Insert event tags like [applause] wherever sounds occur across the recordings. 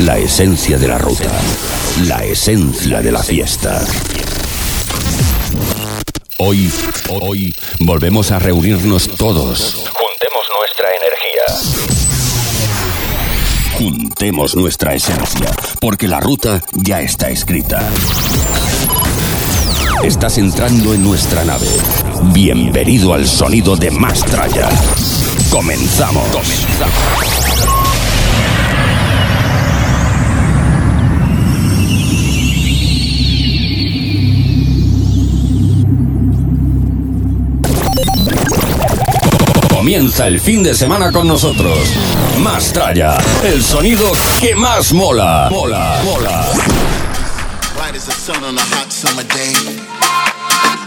la esencia de la ruta, la esencia de la fiesta. Hoy, hoy, volvemos a reunirnos todos. Juntemos nuestra energía. Juntemos nuestra esencia, porque la ruta ya está escrita. Estás entrando en nuestra nave. Bienvenido al sonido de Mastraya. Comenzamos. Comienza el fin de semana con nosotros. Mastraya, el sonido que más mola. Mola, mola. bright as the sun on a hot summer day.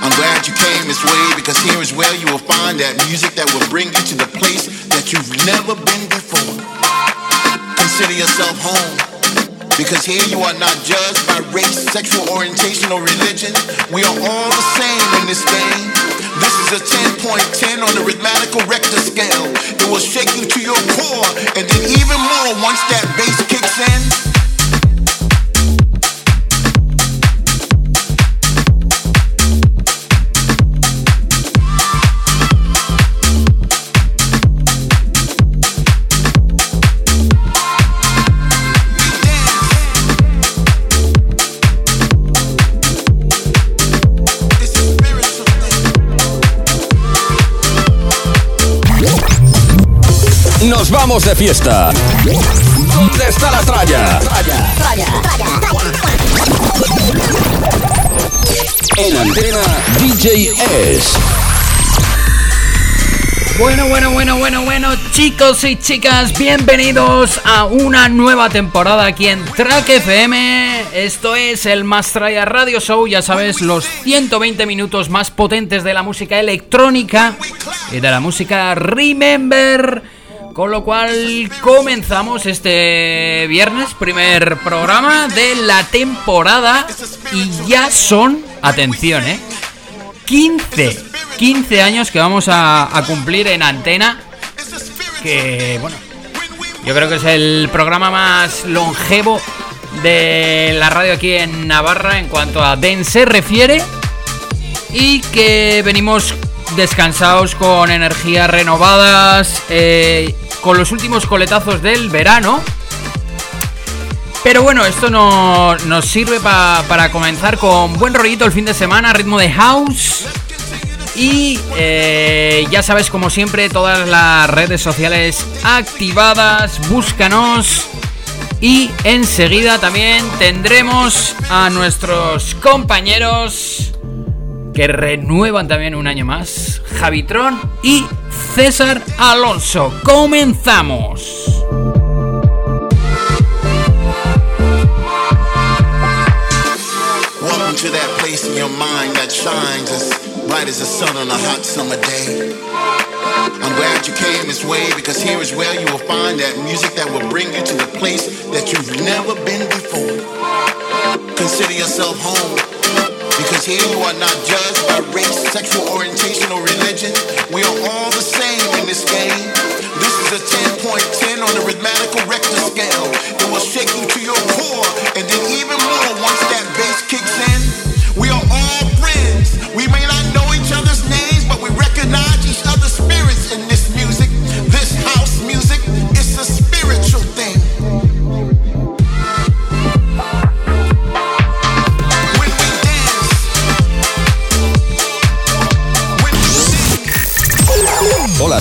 I'm glad you came this way because here is where you will find that music that will bring you to the place that you've never been before. Consider yourself home because here you are not judged by race, sexual orientation, or religion. We are all the same in this game. This is a 10.10 on the rhythmical Richter scale. It will shake you to your core and then even more once that bass kicks in. Nos vamos de fiesta. ¿Dónde está la tralla? En antena DJ S. Bueno, bueno, bueno, bueno, bueno, chicos y chicas, bienvenidos a una nueva temporada aquí en Track FM. Esto es el Mastraya Radio Show, ya sabes, los 120 minutos más potentes de la música electrónica y de la música Remember. Con lo cual comenzamos este viernes, primer programa de la temporada y ya son, atención, eh, 15, 15 años que vamos a, a cumplir en antena. Que, bueno, yo creo que es el programa más longevo de la radio aquí en Navarra en cuanto a Den se refiere. Y que venimos descansados con energías renovadas, eh, con los últimos coletazos del verano. Pero bueno, esto no, nos sirve pa- para comenzar con buen rollito el fin de semana, ritmo de house. Y eh, ya sabes, como siempre, todas las redes sociales activadas, búscanos. Y enseguida también tendremos a nuestros compañeros que renuevan también un año más, Javitron y César Alonso. Comenzamos. Welcome to that place in your mind that shines as bright as the sun on a hot summer day. I'm glad you came this way because here is where you will find that music that will bring you to the place that you've never been before. Consider yourself home here you are not judged by race, sexual orientation, or religion. We are all the same in this game. This is a 10.10 on the rhythmical Richter scale. It will shake you to your core and then even more once that bass kicks in. We are all friends. We may not know each other's names, but we recognize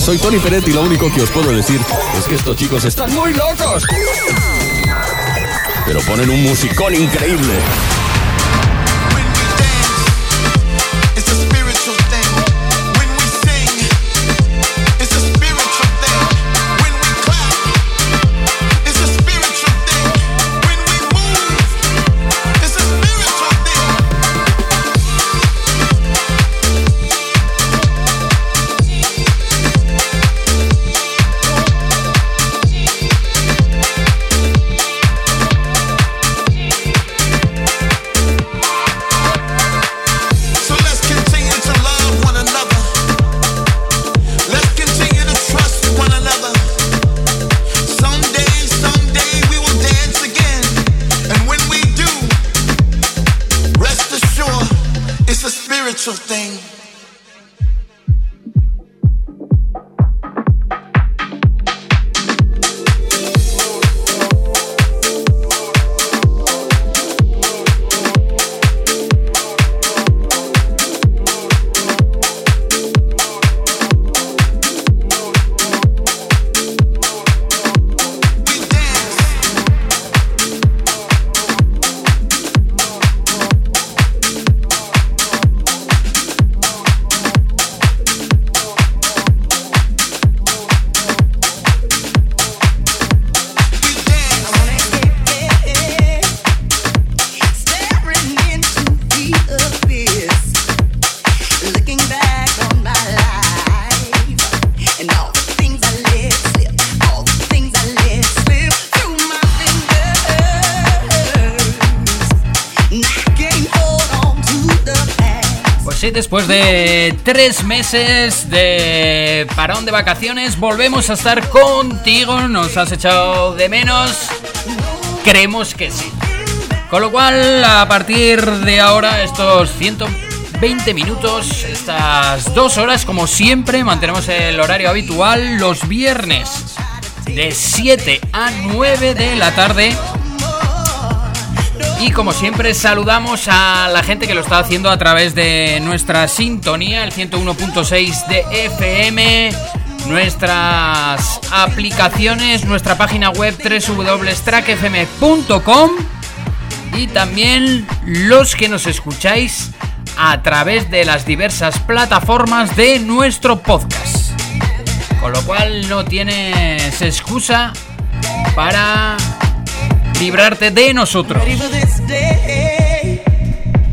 soy Tony Peret y lo único que os puedo decir es que estos chicos están muy locos. Pero ponen un musicón increíble. Después de tres meses de parón de vacaciones, volvemos a estar contigo. ¿Nos has echado de menos? Creemos que sí. Con lo cual, a partir de ahora, estos 120 minutos, estas dos horas, como siempre, mantenemos el horario habitual los viernes de 7 a 9 de la tarde y como siempre saludamos a la gente que lo está haciendo a través de nuestra sintonía, el 101.6 de FM, nuestras aplicaciones, nuestra página web www.trackfm.com y también los que nos escucháis a través de las diversas plataformas de nuestro podcast. Con lo cual no tienes excusa para librarte de nosotros.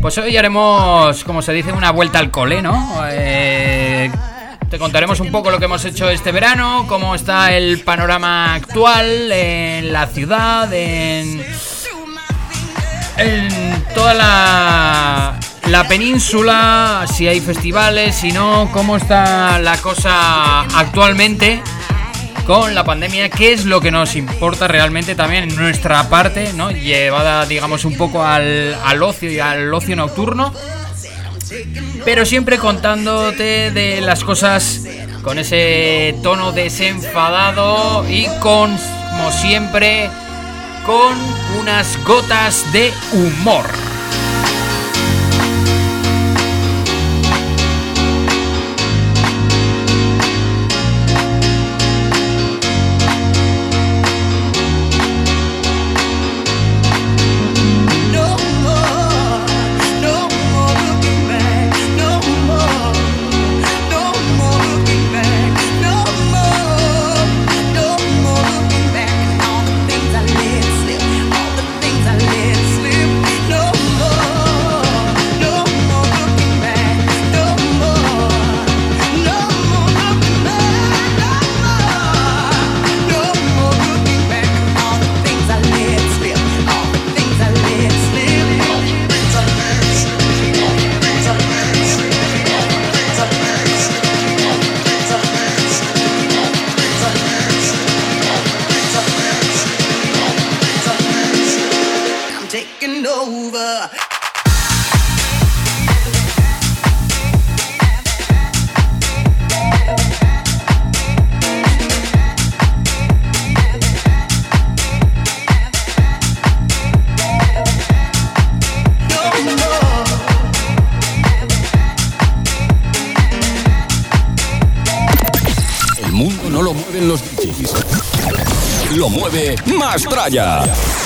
Pues hoy haremos, como se dice, una vuelta al cole, ¿no? Eh, te contaremos un poco lo que hemos hecho este verano, cómo está el panorama actual en la ciudad, en, en toda la, la península, si hay festivales, si no, cómo está la cosa actualmente con la pandemia, qué es lo que nos importa realmente también en nuestra parte, ¿no? Llevada, digamos, un poco al, al ocio y al ocio nocturno. Pero siempre contándote de las cosas con ese tono desenfadado y como siempre, con unas gotas de humor.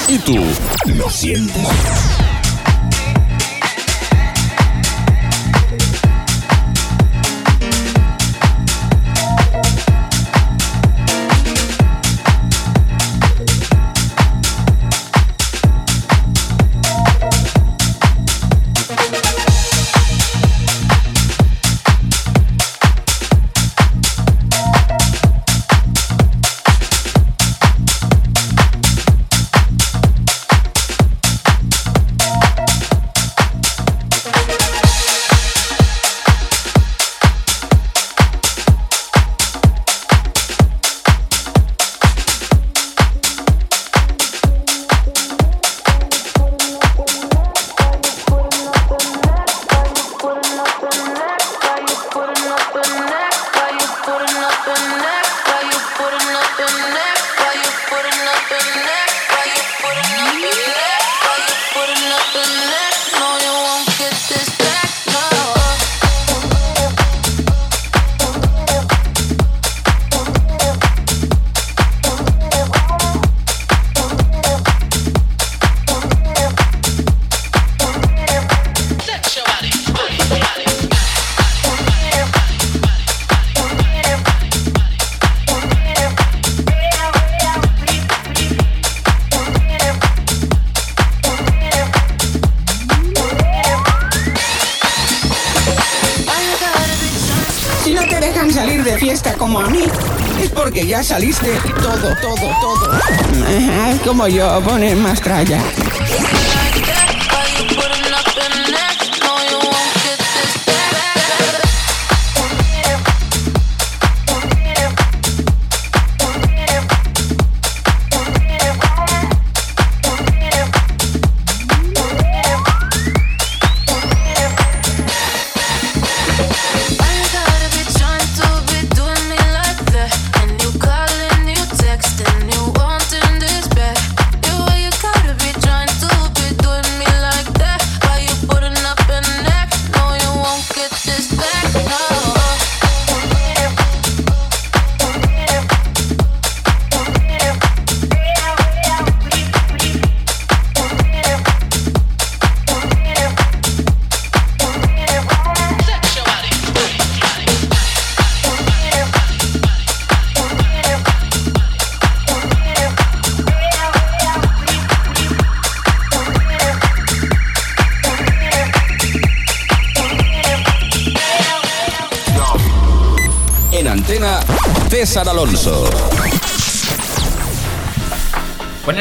¿Y tú lo sientes? Saliste todo, todo, todo. como yo, poner más tralla.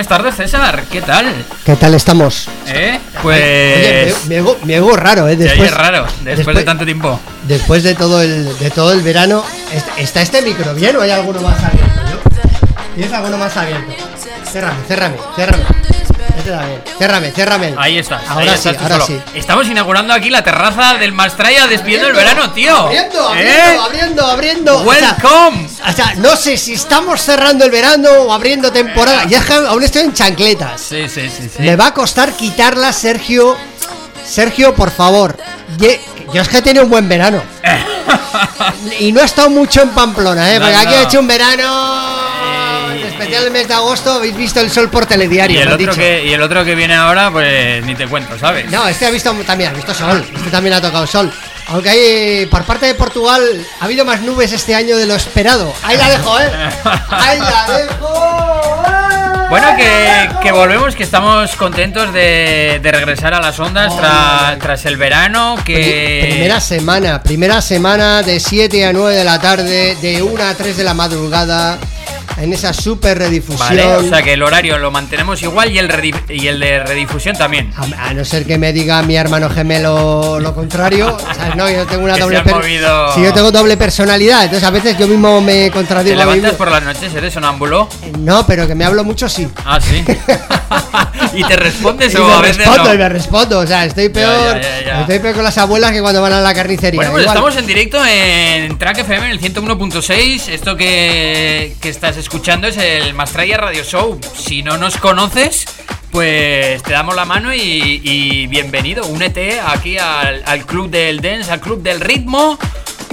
Buenas tardes, César. ¿Qué tal? ¿Qué tal estamos? ¿Eh? Oye, Pues. me, me hago- me hago raro, ¿eh? Después, oye raro, después, de tanto tiempo. después de todo el de todo el verano, ¿est- ¿está este micro bien o hay alguno más abierto? ¿no? ¿Tienes alguno más abierto? Cérrame, cérrame, cérrame. Cérrame, cérrame. Ahí estás. Ahora ahí sí, ahora solo. sí. Estamos inaugurando aquí la terraza del Mastraya despidiendo el verano, tío. Abriendo, ¿Eh? abriendo, abriendo, abriendo. O sea, Welcome. O sea, no sé si estamos cerrando el verano o abriendo temporada. Ya es que aún estoy en chancletas. Sí, sí, sí, sí. Me va a costar quitarla, Sergio. Sergio, por favor. Yo es que he tenido un buen verano. [laughs] y no he estado mucho en Pamplona, ¿eh? No, Porque aquí no. he hecho un verano. Especial el mes de agosto habéis visto el sol por telediario. Y el, otro que, y el otro que viene ahora, pues ni te cuento, ¿sabes? No, este ha visto también, ha visto sol. Este también ha tocado sol. Aunque hay, por parte de Portugal, ha habido más nubes este año de lo esperado. Ahí la dejo, ¿eh? Ahí la dejo. ¡eh! [laughs] Bueno, que, que volvemos, que estamos contentos de, de regresar a las ondas tra- tras el verano, que... Primera semana, primera semana de 7 a 9 de la tarde, de 1 a 3 de la madrugada, en esa super redifusión. Vale, o sea que el horario lo mantenemos igual y el, y el de redifusión también. a, a no ser que me diga mi hermano gemelo lo contrario, [laughs] ¿sabes? No, yo tengo una Que doble movido. Sí, yo tengo doble personalidad, entonces a veces yo mismo me ¿Te contradigo mí levantas por las noches? ¿Eres sonámbulo? No, pero que me hablo mucho sí. Ah, sí. [laughs] [laughs] ¿Y te respondes Y o me a veces respondo no? y me respondo, o sea, estoy peor, ya, ya. estoy peor con las abuelas que cuando van a la carnicería. Bueno, pues Igual. estamos en directo en Track FM en el 101.6. Esto que, que estás escuchando es el Mastraya Radio Show. Si no nos conoces, pues te damos la mano y, y bienvenido. Únete aquí al, al club del dance, al club del ritmo,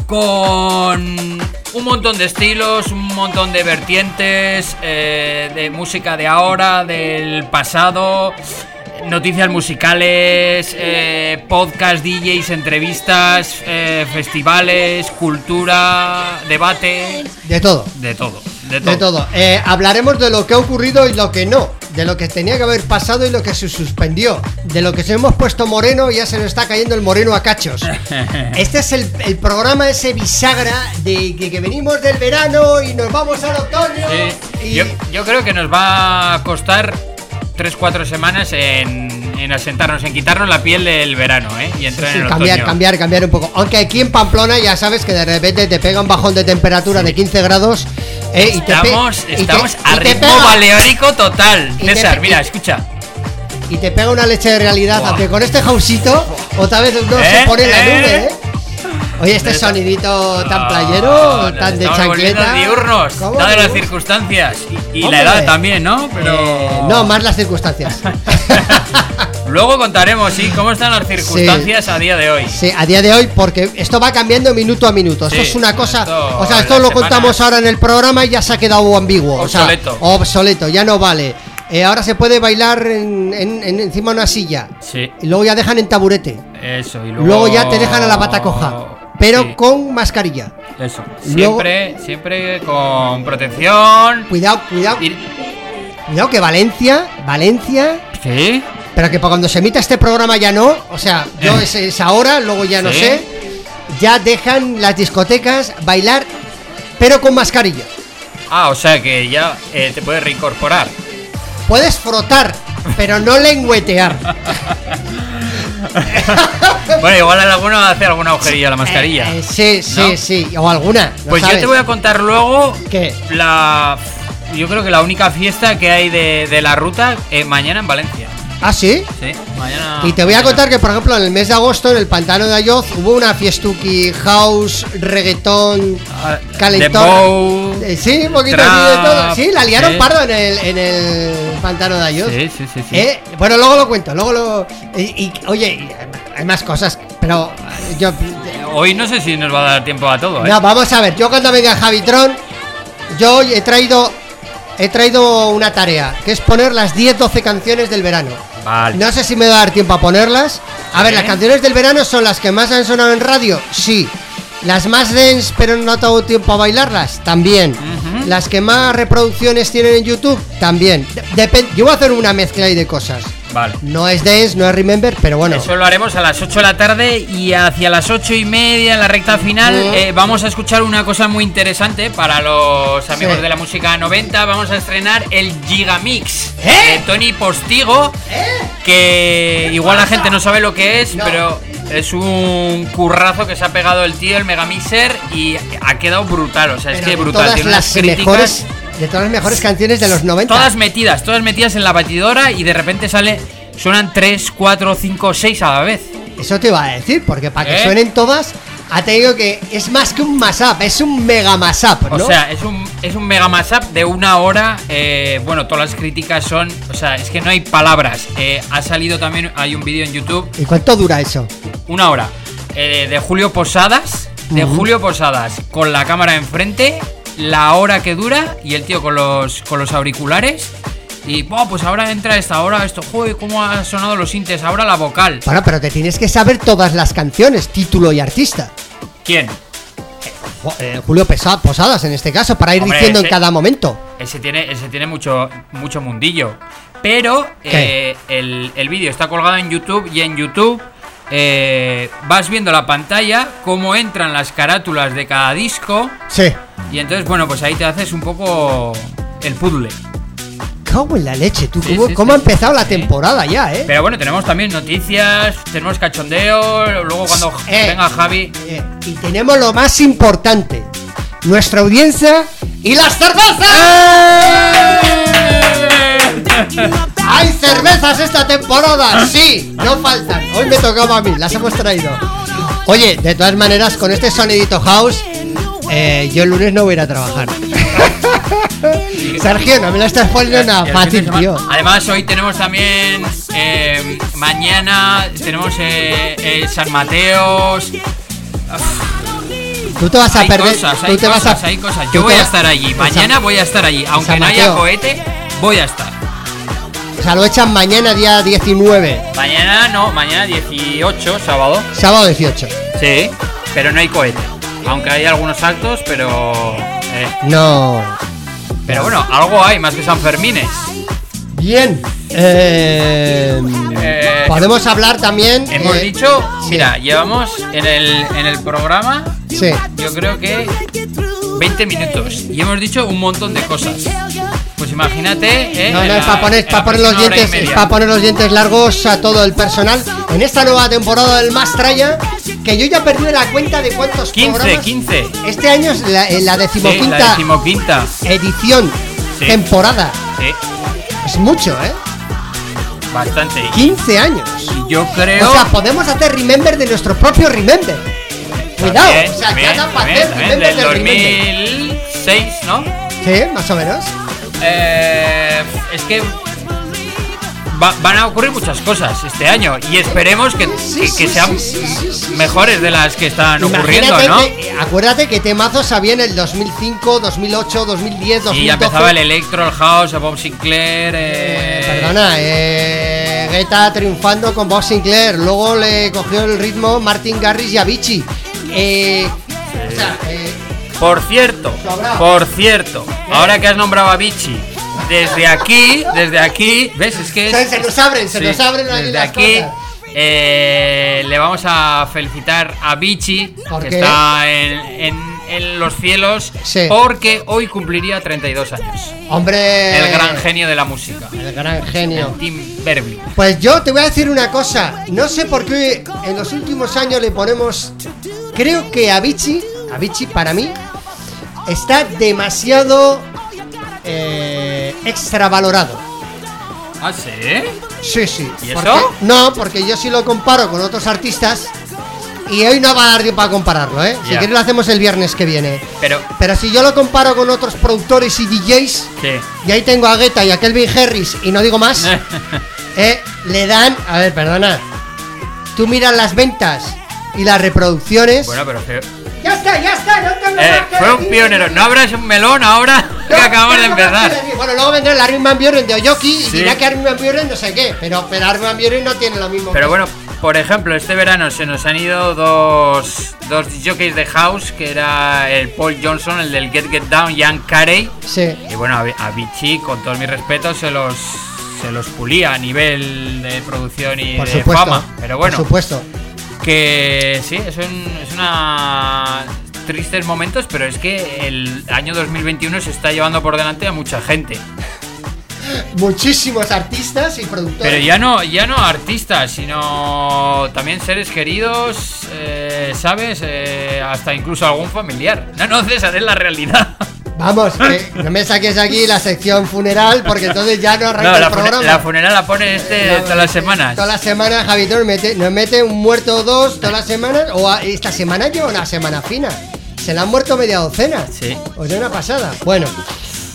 con un montón de estilos, un montón de vertientes, eh, de música de ahora, del pasado. Noticias musicales, eh, podcast, DJs, entrevistas, eh, festivales, cultura, debate, De todo. de todo, de todo. De todo. Eh, hablaremos de lo que ha ocurrido y lo que no. De lo que tenía que haber pasado y lo que se suspendió. De lo que se hemos puesto moreno y ya se nos está cayendo el moreno a cachos. [laughs] Este es el, el programa ese bisagra de que, que venimos del verano y nos vamos al otoño. Sí, y yo, yo creo que nos va a costar 3-4 semanas en, en asentarnos, en quitarnos la piel del verano, ¿eh? Y entrar sí, en el cambiar, otoño. cambiar, cambiar un poco. Aunque aquí en Pamplona ya sabes que de repente te pega un bajón de temperatura de 15 grados. eh, y te Estamos, y te- estamos a y te ritmo pega- baleórico total. César, mira, escucha. y te pega una leche de realidad, aunque con este jausito otra vez ¿Eh? se pone en la ¿Eh? nube, ¿eh? Oye, este sonidito tan playero, tan de chancleta. diurnos, ¿Cómo dadas las circunstancias. Y, y la edad también, ¿no? Pero. Eh, no, más las circunstancias. [laughs] Luego contaremos, sí, cómo están las circunstancias a día de hoy. Sí, a día de hoy, porque esto va cambiando minuto a minuto. Sí, esto es una cosa. esto o sea, esto lo contamos ahora en el programa y ya se ha quedado ambiguo. Obsoleto. O sea, obsoleto, ya no vale. Eh, ahora se puede bailar en, en- en- encima de una silla. Sí, Y luego ya dejan en taburete. eso. Y luego, Luego ya te dejan a la pata coja. Pero Sí, con mascarilla. Eso. luego- Siempre, siempre con protección. Cuidado, cuidado. Ir- Cuidado que Valencia, Valencia. Sí. Pero que para cuando se emita este programa ya no. O sea, yo es, es ahora, luego ya no sé. Ya dejan las discotecas bailar, pero con mascarilla. Ah, o sea que ya eh, te puedes reincorporar. Puedes frotar, pero no lengüetear. [laughs] [laughs] Bueno, igual alguno hace alguna agujerilla a la mascarilla. Eh, eh, sí, sí, ¿no? sí. O alguna. no Pues yo te voy a contar luego ¿Qué? la. Yo creo que la única fiesta que hay de, de la ruta eh, mañana en Valencia. ¿Ah, sí? Sí, mañana. Y te voy a mañana. contar que, por ejemplo, en el mes de agosto, en el pantano de Ayoz, hubo una fiestuki, house, reggaetón, Ah, calentón. Eh, sí, un poquito trap, así de todo. Sí, la liaron sí. pardo en el, en el pantano de Ayoz. Sí, sí, sí. sí. Eh, Bueno, luego lo cuento, luego lo. Y, y, oye, hay más cosas, pero yo. Hoy no sé si nos va a dar tiempo a todo, ¿eh? No, vamos a ver, yo cuando venga Javitron, yo hoy he traído. He traído una tarea, que es poner las 10-12 canciones del verano. Vale. No sé si me va a dar tiempo a ponerlas. A ver, las canciones del verano son las que más han sonado en radio, sí. Las más dance, pero no tengo tiempo a bailarlas, también. Las que más reproducciones tienen en YouTube, también. De- depen- yo voy a hacer una mezcla ahí de cosas. Vale. No es Dance, no es Remember, pero bueno. Eso lo haremos a las 8 de la tarde y hacia las 8 y media en la recta final Mm. eh, vamos a escuchar una cosa muy interesante para los amigos Sí. de la música 90. Vamos a estrenar el Gigamix ¿Eh? de Tony Postigo, que igual la gente no sabe lo que es, No. pero es un currazo que se ha pegado el tío, el Megamixer, y ha quedado brutal. O sea, es que brutal. Todas Tiene las unas críticas- mejores, de todas las mejores canciones de los 90. Todas metidas, todas metidas en la batidora y de repente sale. Suenan 3, 4, 5, 6 a la vez. Eso te iba a decir, porque para que ¿Eh? suenen todas, ha tenido que. Es más que un mashup, es un mega mashup, ¿no? O sea, es un, es un mega mashup de una hora. eh, bueno, todas las críticas son. O sea, es que no hay palabras. Eh, ha salido también, hay un vídeo en YouTube, ¿Y cuánto dura eso? una hora, de Julio Posadas. De Julio Posadas con la cámara enfrente, la hora que dura y el tío con los, con los auriculares. Y, "Buah, pues ahora entra esta hora, esto, joder, cómo han sonado los sintes, ahora la vocal. Bueno, pero te tienes que saber todas las canciones, título y artista. ¿Quién? Eh, Julio Pesa- Posadas en este caso, para ir Hombre, diciendo en cada momento. Ese tiene, ese tiene mucho, mucho mundillo. Pero eh, el, el vídeo está colgado en YouTube y en YouTube eh, vas viendo la pantalla, cómo entran las carátulas de cada disco. Sí. Y entonces, bueno, pues ahí te haces un poco el puzzle. Cago en la leche, tú, Sí, ¿cómo, sí, cómo sí. ha empezado la Sí. temporada ya, eh? Pero bueno, tenemos también noticias, tenemos cachondeo. Luego, cuando Eh. venga Javi. Eh, y tenemos lo más importante: nuestra audiencia y las cervezas. [laughs] ¡Hay cervezas esta temporada! ¡Sí! No faltan. Hoy me tocaba a mí, las hemos traído. Oye, de todas maneras, con este sonidito house, eh, yo el lunes no voy a ir a trabajar. [laughs] Sergio, no me lo estás poniendo nada fácil, tío. Además, hoy tenemos también. eh, mañana tenemos eh, San Mateos. Tú te vas a hay perder. cosas, tú hay te cosas, vas a, hay cosas. Yo voy a estar allí. Mañana voy a estar allí. Aunque no haya cohete, voy a estar. O sea, lo echan mañana, día 19. Mañana no, mañana 18, sábado. Sábado 18. Sí, pero no hay cohete. Aunque hay algunos actos, pero. eh, No. pero bueno, algo hay más que San Fermines. Bien. Eh, Eh, podemos hablar también. Hemos eh, dicho, sí. mira, llevamos en el, en el programa, Sí. yo creo que 20 minutos y hemos dicho un montón de cosas. Pues imagínate, ¿eh? No, no, es para poner, para poner los dientes, es para poner los dientes largos a todo el personal. En esta nueva temporada del Mastraya, que yo ya perdí la cuenta de cuántos 15, programas. 15. Este año es la, eh, la Sí, decimoquinta la decimoquinta. edición, Sí. temporada. Sí, Es mucho, ¿eh? bastante. 15 años. Y yo creo. O sea, podemos hacer remember de nuestro propio remember. Cuidado, También, o sea, también, ya da para hacer también, remember del del remember. 2006, ¿no? Sí, más o menos. Eh, es que va- van a ocurrir muchas cosas este año y esperemos que, Sí, que- sí, que sean sí, sí, sí, sí, mejores de las que están ocurriendo, ¿no? que- acuérdate que temazos había en el 2005, 2008, 2010, 2012. Y ya empezaba el Electro, el House, el Bob Sinclair. Eh, Eh, perdona, eh, Guetta triunfando con Bob Sinclair. Luego le cogió el ritmo Martin Garrix y Avicii. Eh, o sea, eh, Por cierto, por cierto, ahora que has nombrado a Vichy, desde aquí, desde aquí, ¿ves? Es que es- Se- se nos abren, se nos abren ahí Desde las aquí cosas. eh, le vamos a felicitar a Vichy, ¿Por que qué? está en, en- en los cielos, Sí. porque hoy cumpliría 32 años. hombre. El gran genio de la música. El gran genio. El Tim Berby. Pues yo te voy a decir una cosa. No sé por qué en los últimos años le ponemos. Creo que Avicii, Avicii para mí, está demasiado eh, extravalorado. ¿Ah, sí? Sí, sí. ¿Y Porque- eso? no, porque yo sí lo comparo con otros artistas. Y hoy no va a dar tiempo para compararlo, ¿eh? Si quieres lo hacemos el viernes que viene. Pero, Pero si yo lo comparo con otros productores y DJs, sí. y ahí tengo a Guetta y a Kelvin Harris y no digo más, [laughs] eh, le dan, a ver, perdona, tú miras las ventas y las reproducciones. bueno, pero ya está, ya está, no tengo eh, más que fue un pionero. No abras un melón ahora que No acabamos de empezar. Bueno, luego vendrá el Armin Van Buren de Oyoki y dirá que Armin Van Buren no sé qué, pero, pero Armin Van Buren no tiene lo mismo. Pero bueno, por ejemplo, este verano se nos han ido dos, dos jockeys de house, que era el Paul Johnson, el del Get Get Down, Ian Carey. Sí. Y bueno, a, Vichy, con todos mis respetos, se los, se los pulía a nivel de producción y Por de supuesto. fama. Pero bueno, Por supuesto. que sí, es, un, es una tristes momentos, pero es que el año 2021 se está llevando por delante a mucha gente. Muchísimos artistas y productores. Pero ya no, ya no artistas, sino también seres queridos, eh, ¿sabes? Eh, hasta incluso algún familiar. No, no, César, es la realidad. [laughs] Vamos, que no me saques aquí la sección funeral porque entonces ya no arranca No, la, el programa. la funeral la pone este todas las semanas. Todas las semanas, Javito nos mete, nos mete un muerto o dos todas las semanas. O a- esta semana lleva una semana fina. Se le han muerto media docena. Sí. O sea, una pasada. Bueno,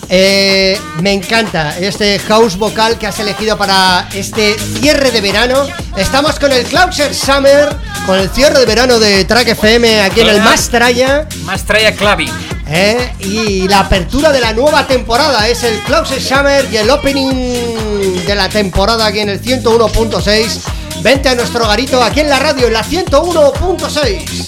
eh, me encanta este house vocal que has elegido para este cierre de verano. Estamos con el Clouser Summer, con el cierre de verano de Track FM aquí en el. Mastraya. Más trae Clavi. ¿eh? Y la apertura de la nueva temporada es el Clouser Summer y el opening de la temporada aquí en el 101.6. Vente a nuestro garito aquí en la radio, en la 101.6.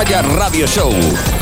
Canalla Radio Show.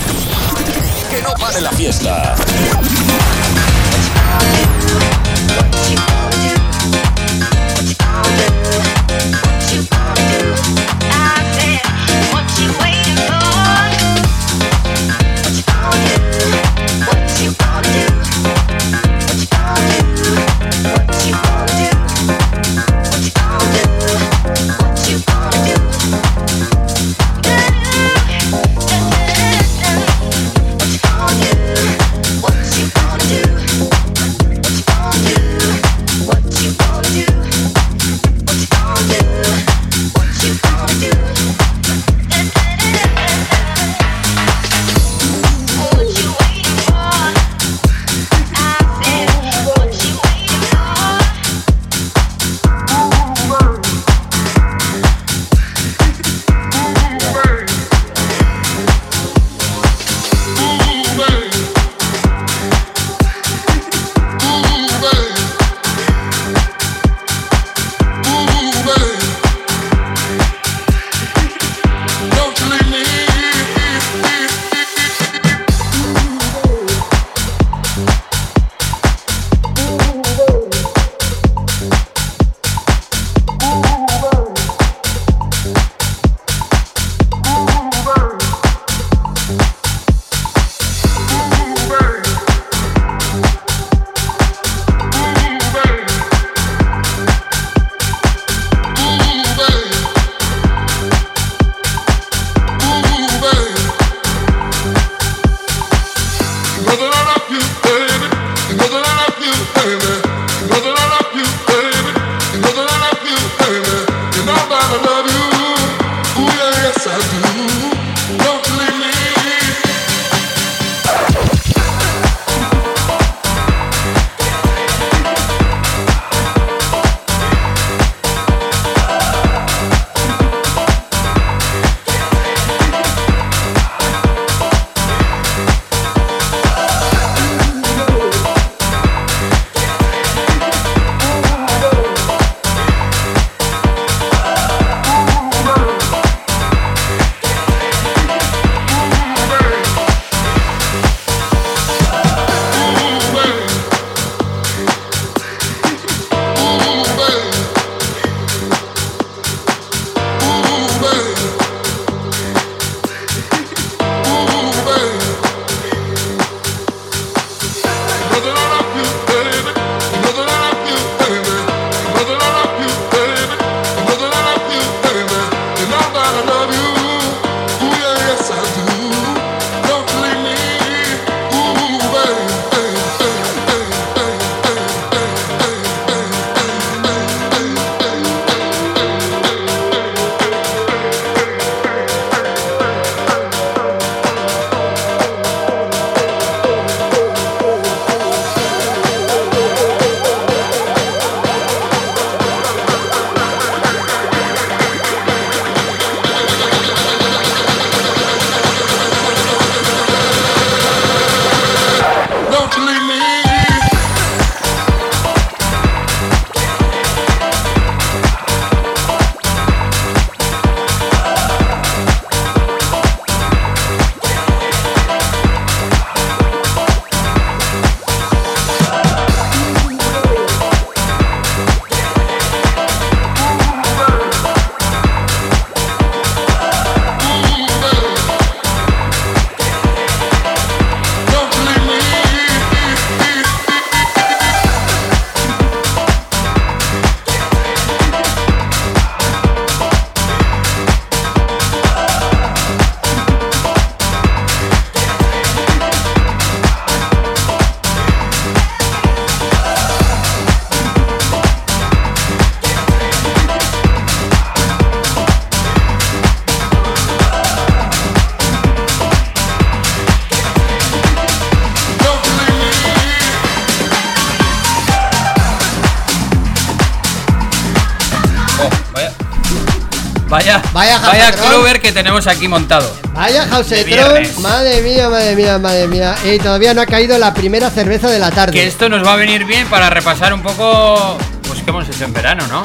Vaya. Clover que tenemos aquí montado. Vaya De Housetron, madre mía, madre mía, madre mía. Y todavía no ha caído la primera cerveza de la tarde. Que esto nos va a venir bien para repasar un poco, pues qué hemos hecho en verano, ¿no?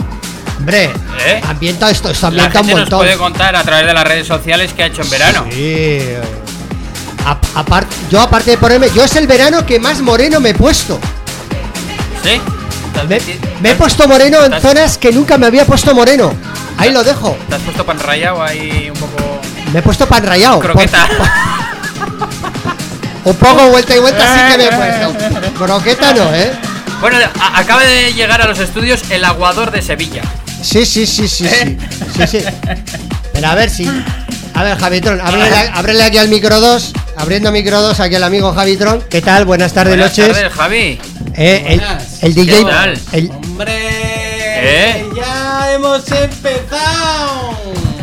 Hombre, ¿Eh? ambienta esto, esto La ambienta un gente nos montón. puede contar a través de las redes sociales qué ha hecho en verano. Sí. A- apar- yo aparte de ponerme, yo es el verano que más moreno me he puesto. ¿Sí? Me, me he puesto moreno en ¿Estás- zonas que nunca me había puesto moreno. Ahí lo dejo. ¿Te has puesto pan rayado ahí un poco Me he puesto pan rayado. croqueta? [laughs] Un poco vuelta y vuelta sí que me he [laughs] puesto. Croqueta no, ¿eh? bueno, acaba de llegar a los estudios el aguador de Sevilla. Sí, sí, sí, sí, sí. [laughs] Sí, sí. Pero a ver si. A ver, Javitron, ábrele, ábrele aquí al micro 2. Abriendo micro 2 aquí al amigo Javitron. ¿Qué tal? Buenas tardes, Buenas noches. tardes, Javi. Eh, el, Buenas. el DJ. ¿Qué tal? el- ¡Hombre! ¿Eh? ¡Ya hemos empezado!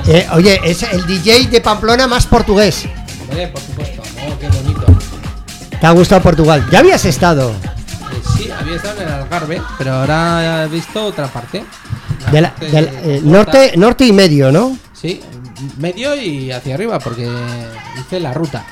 eh, oye, es el DJ de Pamplona más portugués. Hombre, por supuesto. Oh, qué bonito. ¿Te ha gustado Portugal? ¿Ya habías estado? Eh, sí, había estado en el Algarve, pero ahora he visto otra parte. La De la- parte del- eh, de norte, norte y medio, ¿no? Sí, medio y hacia arriba, porque hice la ruta.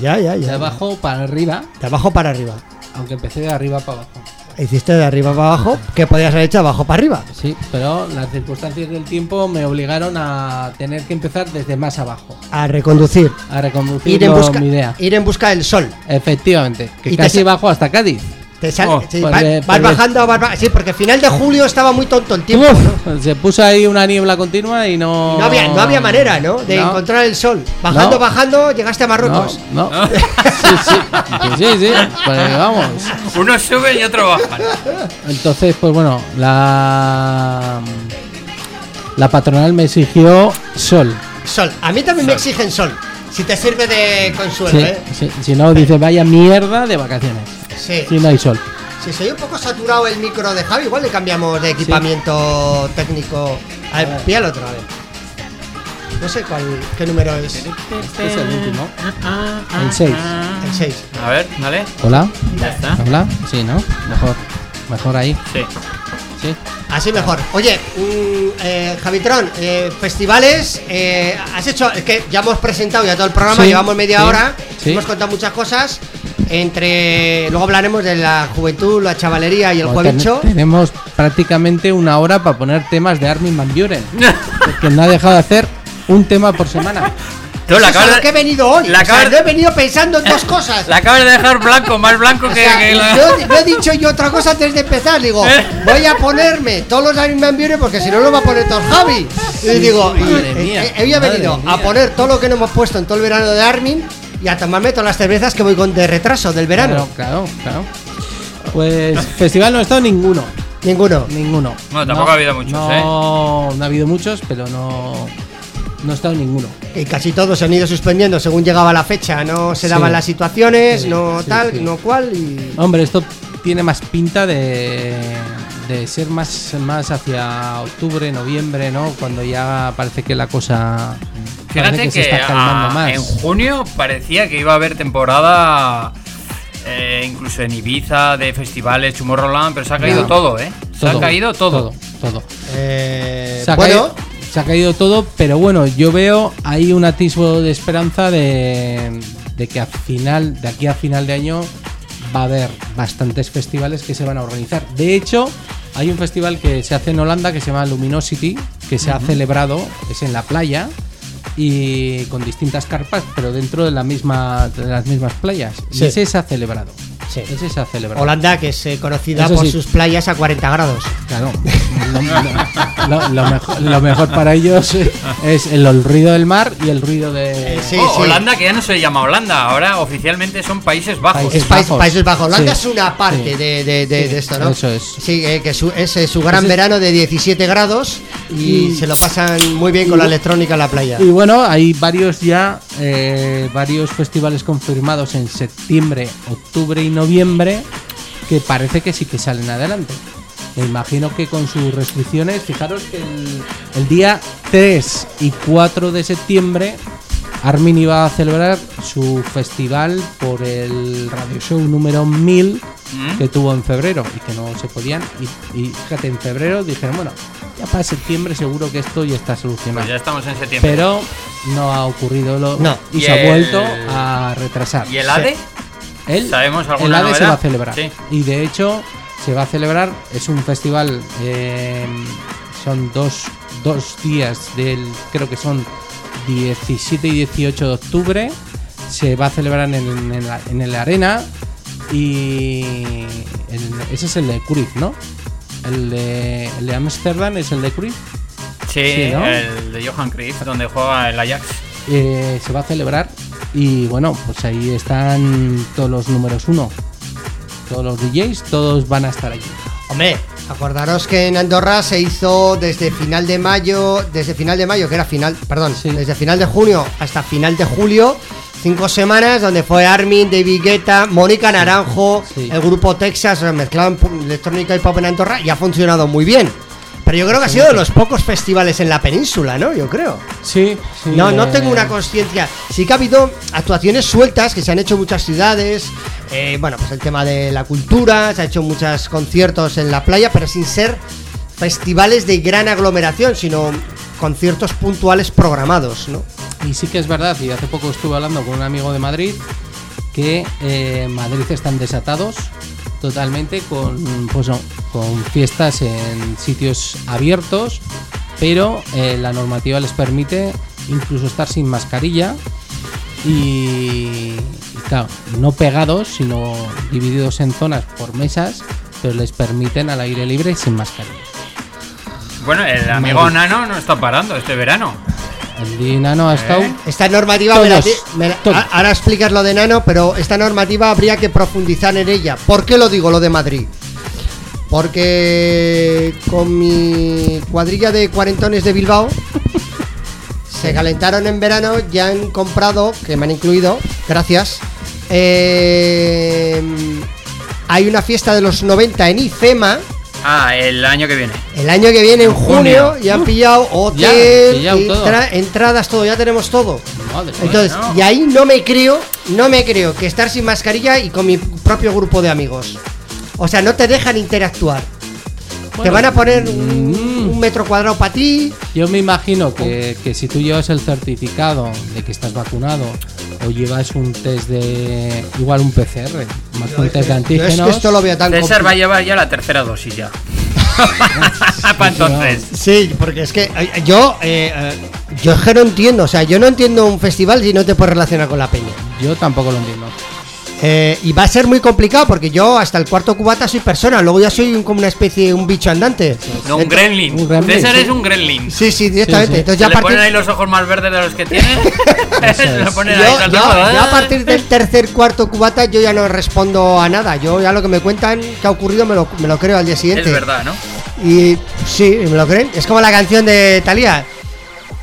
Ya, ya, De ya. abajo para arriba, De abajo para arriba. aunque empecé de arriba para abajo. Hiciste de arriba para abajo, que podías haber hecho abajo para arriba. Sí, pero las circunstancias del tiempo me obligaron a tener que empezar desde más abajo, A reconducir. a reconducir Ir en busca, mi idea. ir en busca del sol. Efectivamente, que Y casi bajo hasta Cádiz. Te sal- Oh, sí, pues va- de- vas pues bajando, vas sí, porque final de julio estaba muy tonto el tiempo. Uf, ¿no? Se puso ahí una niebla continua y no. No había, no había manera, ¿no? De No. encontrar el sol. Bajando, No. bajando, llegaste a Marruecos. No, no. [laughs] Sí, sí, que sí, sí. Pues vamos. Uno sube y otro baja. Entonces, pues bueno, la. La patronal me exigió sol. Sol. A mí también me exigen sol. Si te sirve de consuelo, Sí, ¿eh? sí, si no, dice vaya mierda de vacaciones. Sí. Si no hay sol. Si soy un poco saturado el micro de Javi, igual le cambiamos de equipamiento técnico. A ver, píalo otra vez. No sé cuál, qué número es. Este es el último. El 6. El 6. A ver, dale. Hola. Ya está. ¿Habla? Sí, ¿no? Mejor. Mejor ahí. Sí. Sí. Así mejor. Oye, mm, eh, Javitron, eh, festivales, eh, has hecho, es que ya hemos presentado ya todo el programa, Sí, llevamos media sí, hora, sí. hemos contado muchas cosas. Entre, luego hablaremos de la juventud, la chavalería y el Bueno, ten- juevicho. tenemos prácticamente una hora para poner temas de Armin Van Buren. [laughs] Porque no ha dejado de hacer un tema por semana. Tú la acabas lo que he venido hoy. la O sea, no he venido pensando en dos [laughs] cosas. la acabas de dejar blanco, más blanco O que, sea, que la- yo, [laughs] yo he dicho yo otra cosa antes de empezar. Digo, ¿Eh? voy a ponerme todos los Armin Van Buren porque si no lo va a poner todo Javi. Y digo, y, madre eh, mía, eh, había madre venido mía. a poner todo lo que no hemos puesto en todo el verano de Armin y a tomarme todas las cervezas que voy con de retraso del verano. Claro, claro, claro. Pues festival no ha estado ninguno. Ninguno. Ninguno. Bueno, tampoco ha habido muchos, no, ¿eh? No ha habido muchos, pero no. No ha estado ninguno. Y casi todos se han ido suspendiendo según llegaba la fecha. No se Sí. daban las situaciones, Sí, no sí, tal, sí. no cual. Y... Hombre, esto tiene más pinta de, de ser más, más hacia octubre, noviembre, ¿no? Cuando ya parece que la cosa. parece Fíjate se que, está calmando más. en junio parecía que iba a haber temporada eh, incluso en Ibiza de festivales, Tomorrowland, pero se ha caído No. todo, ¿eh? Se ha caído todo. Todo, todo. Eh, Se ha, bueno, caído, se ha caído todo, pero bueno, yo veo ahí un atisbo de esperanza de, de que a final, de aquí a final de año va a haber bastantes festivales que se van a organizar. De hecho, hay un festival que se hace en Holanda que se llama Luminosity, que se ha celebrado, es en la playa y con distintas carpas, pero dentro de la misma de las mismas playas. Sí. Y ese se ha celebrado. Sí. Ese se ha celebrado. Holanda, que es eh, conocida Eso por sí. sus playas a 40 grados. Claro. Lo, lo- lo- lo mejor, lo mejor para ellos es el, el ruido del mar y el ruido de. Eh, sí, Oh, sí. Holanda, que ya no se llama Holanda, ahora oficialmente son Países Bajos. Países Es País- Bajos. Países Bajos. Holanda Sí, es una parte sí. de, de- de- Sí, de esto, ¿no? eso es. Sí, eh, que su- es su gran es- verano de 17 grados y, Y- se lo pasan muy bien con la electrónica en la playa. Y bueno, hay varios ya, eh, varios festivales confirmados en septiembre, octubre y noviembre que parece que sí que salen adelante. Me imagino que con sus restricciones, fijaros que el, el día 3 y 4 de septiembre Armin iba a celebrar su festival por el radio show número 1000 ¿Mm? que tuvo en febrero y que no se podían. Y, y fíjate, en febrero dijeron, bueno, ya para septiembre seguro que esto ya está solucionado. Pues ya estamos en septiembre. Pero no ha ocurrido lo, No. y, ¿Y se ha el- vuelto a retrasar. ¿Y el ADE? El, ¿Sabemos el ADE se va a celebrar. Sí. Y de hecho, se va a celebrar, es un festival, eh, son dos, dos días del, creo que son 17 y 18 de octubre. Se va a celebrar en, en la, en el Arena y el- ese es el de Cruyff, ¿no? El de, el de Amsterdam es el de Cruyff. Sí, Sí, ¿no? el de Johan Cruyff, donde juega el Ajax. Eh, se va a celebrar y bueno, pues ahí están todos los números uno. Todos los DJs, todos van a estar allí. Hombre, acordaros que en Andorra se hizo desde final de mayo, desde final de mayo, que era final, perdón, Sí. desde final de junio hasta final de julio, cinco semanas donde fue Armin, David Guetta, Mónica Naranjo, Sí. el grupo Texas, mezclado en pu- electrónica y pop en Andorra, y ha funcionado muy bien. Pero yo creo que ha sido de los pocos festivales en la península, ¿no? Yo creo. Sí, sí. No, no eh, tengo una conciencia. Sí que ha habido actuaciones sueltas que se han hecho en muchas ciudades. eh, bueno, pues el tema de la cultura, se ha hecho muchos conciertos en la playa, pero sin ser festivales de gran aglomeración, sino conciertos puntuales programados, ¿no? Y sí que es verdad, y hace poco estuve hablando con un amigo de Madrid, que eh, en Madrid están desatados totalmente con, pues no, con fiestas en sitios abiertos, pero eh, la normativa les permite incluso estar sin mascarilla y, y claro, no pegados, sino divididos en zonas por mesas, pero les permiten al aire libre sin mascarilla. Bueno, el amigo. Nano no está parando este verano. El Dinano ha estado... Esta normativa, me la Todos, ti- me la- todos. a- ahora explicas lo de Nano, pero esta normativa habría que profundizar en ella. ¿Por qué lo digo lo de Madrid? Porque con mi cuadrilla de cuarentones de Bilbao [laughs] se calentaron en verano, ya han comprado, que me han incluido, gracias. eh, hay una fiesta de los 90 en IFEMA. Ah, el año que viene. El año que viene, en En junio, junio. y han pillado Ya, hotel, pillado todo. entra- entradas, todo, ya tenemos todo. Madre. Entonces, Bueno. y ahí no me creo, no me creo que estar sin mascarilla y con mi propio grupo de amigos. O sea, no te dejan interactuar. te van a poner un, mm. un metro cuadrado para ti. Yo me imagino que, que si tú llevas el certificado de que estás vacunado o llevas un test de. igual un PCR, más Yo es que esto lo veo tan César va a llevar ya la tercera dosis ya. [laughs] Para entonces. Sí, porque es que yo, eh, eh, yo es que no entiendo, o sea, yo no entiendo un festival si no te puedes relacionar con la peña. Yo tampoco lo entiendo. Eh, y va a ser muy complicado porque yo hasta el cuarto cubata soy persona, luego ya soy un- como una especie de un bicho andante. No, un gremlin. un gremlin, César sí. es un gremlin. Sí, sí, directamente. Sí, sí. Entonces ya a le partir, ponen ahí los ojos más verdes de los que tiene. [laughs] Se lo ponen ahí yo, saltando. yo- yo a partir del tercer, cuarto cubata yo ya no respondo a nada. Yo ya lo que me cuentan que ha ocurrido me lo, me lo creo al día siguiente. Es verdad, ¿no? Y sí, ¿me lo creen? Es como la canción de Talía.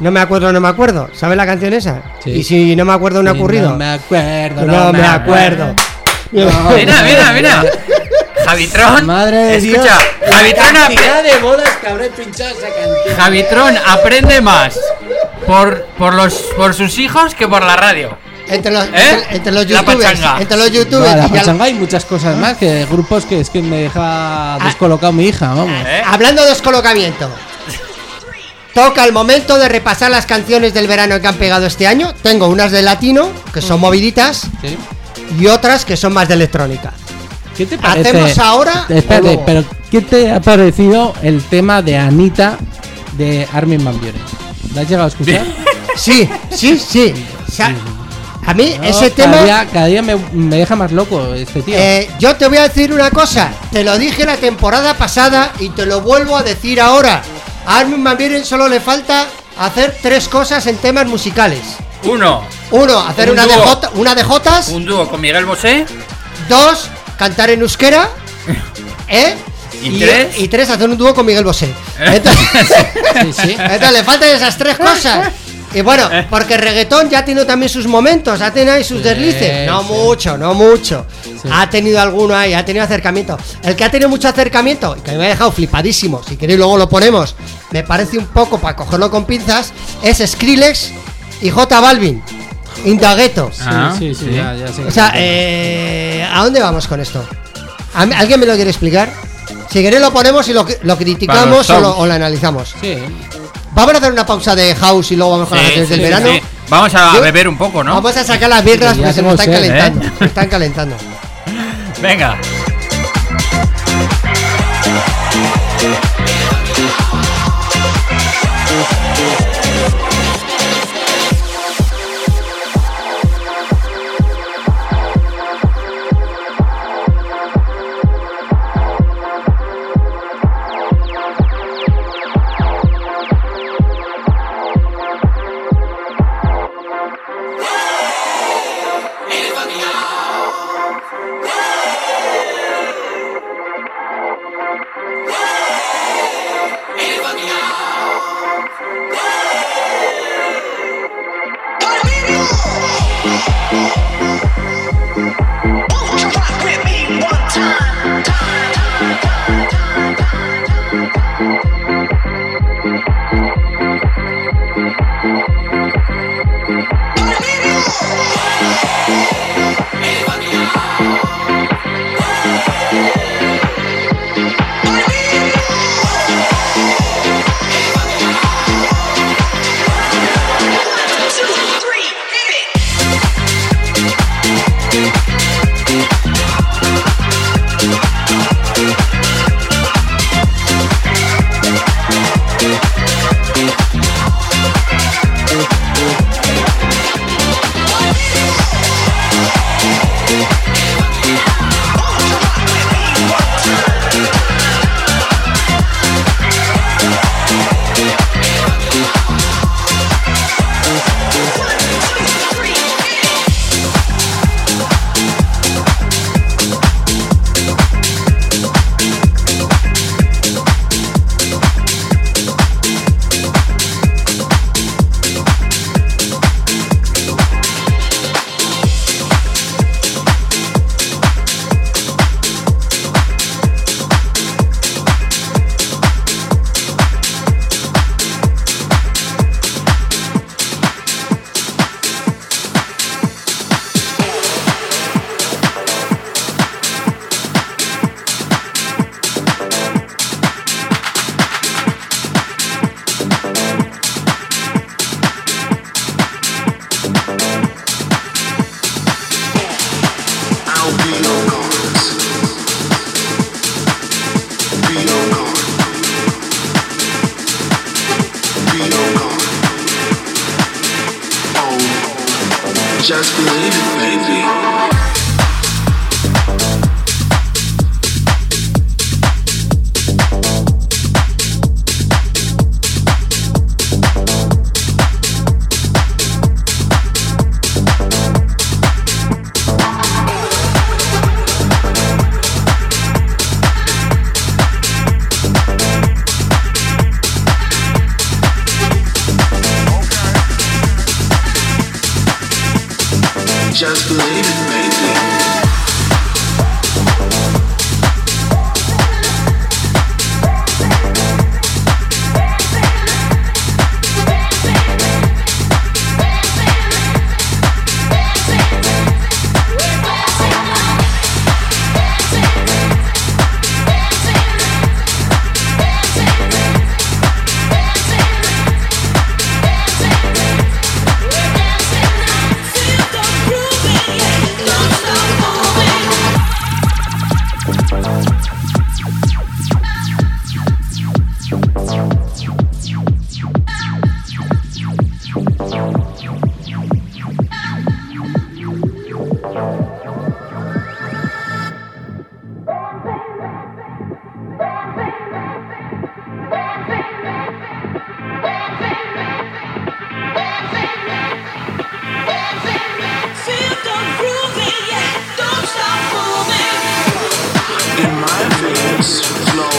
No me acuerdo, no me acuerdo. ¿Sabes la canción esa? Sí. Y si no me acuerdo, no ha ocurrido. No me acuerdo, No me acuerdo. [laughs] Mira, mira, mira. Javitron. Madre de Escucha, Dios. Javitron, La ap- cantidad de bodas que habré pinchado esa canción. Javitron aprende más por, por, los, por sus hijos que por la radio. Entre los, ¿Eh? entre, entre los La youtubers. pachanga. Entre los youtubers. La pachanga hay muchas cosas más que grupos que es que me deja descolocado mi hija, vamos. ¿Eh? Hablando de descolocamiento. Toca el momento de repasar las canciones del verano que han pegado este año. Tengo unas de latino, que son moviditas, ¿Sí? y otras que son más de electrónica. ¿Qué te parece? ¿Hacemos ahora Espérate, pero ¿qué te ha parecido el tema de Anita de Armin Van Buren? ¿La has llegado a escuchar? [laughs] Sí, sí, sí. O sea, a mí No, ese cada tema... Día, cada día me, me deja más loco este tío. Eh, yo te voy a decir una cosa, te lo dije la temporada pasada y te lo vuelvo a decir ahora. A Armin Van Buren solo le falta hacer tres cosas en temas musicales. Uno, Uno, hacer Un una de. Jota- una de Jotas. un dúo con Miguel Bosé. Dos, cantar en euskera. [laughs] ¿Eh? ¿Y tres? y tres, hacer un dúo con Miguel Bosé. [laughs] Entonces, [laughs] Sí, sí. entonces, le faltan esas tres cosas. Y bueno, porque el reggaetón ya tiene también sus momentos, ha tenido ahí sus Sí, deslices. No sí. mucho, no mucho. Sí. Ha tenido alguno ahí, ha tenido acercamiento. El que ha tenido mucho acercamiento, y que me ha dejado flipadísimo, si queréis luego lo ponemos, me parece un poco para cogerlo con pinzas, es Skrillex y J Balvin. Indagueto. Ah, sí, sí, sí. ya, ya sé O sea, eh, ¿a dónde vamos con esto? ¿A mí- ¿Alguien me lo quiere explicar? Si queréis lo ponemos y lo, lo criticamos o lo, o lo analizamos. Sí, Vamos a hacer una pausa de house y luego vamos con las Sí, canciones del sí, verano. sí. Vamos a Yo- beber un poco, ¿no? Vamos a sacar las birras Sí, ya que se nos están sed, calentando. ¿eh? [laughs] Se están calentando. Venga.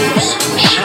Wait.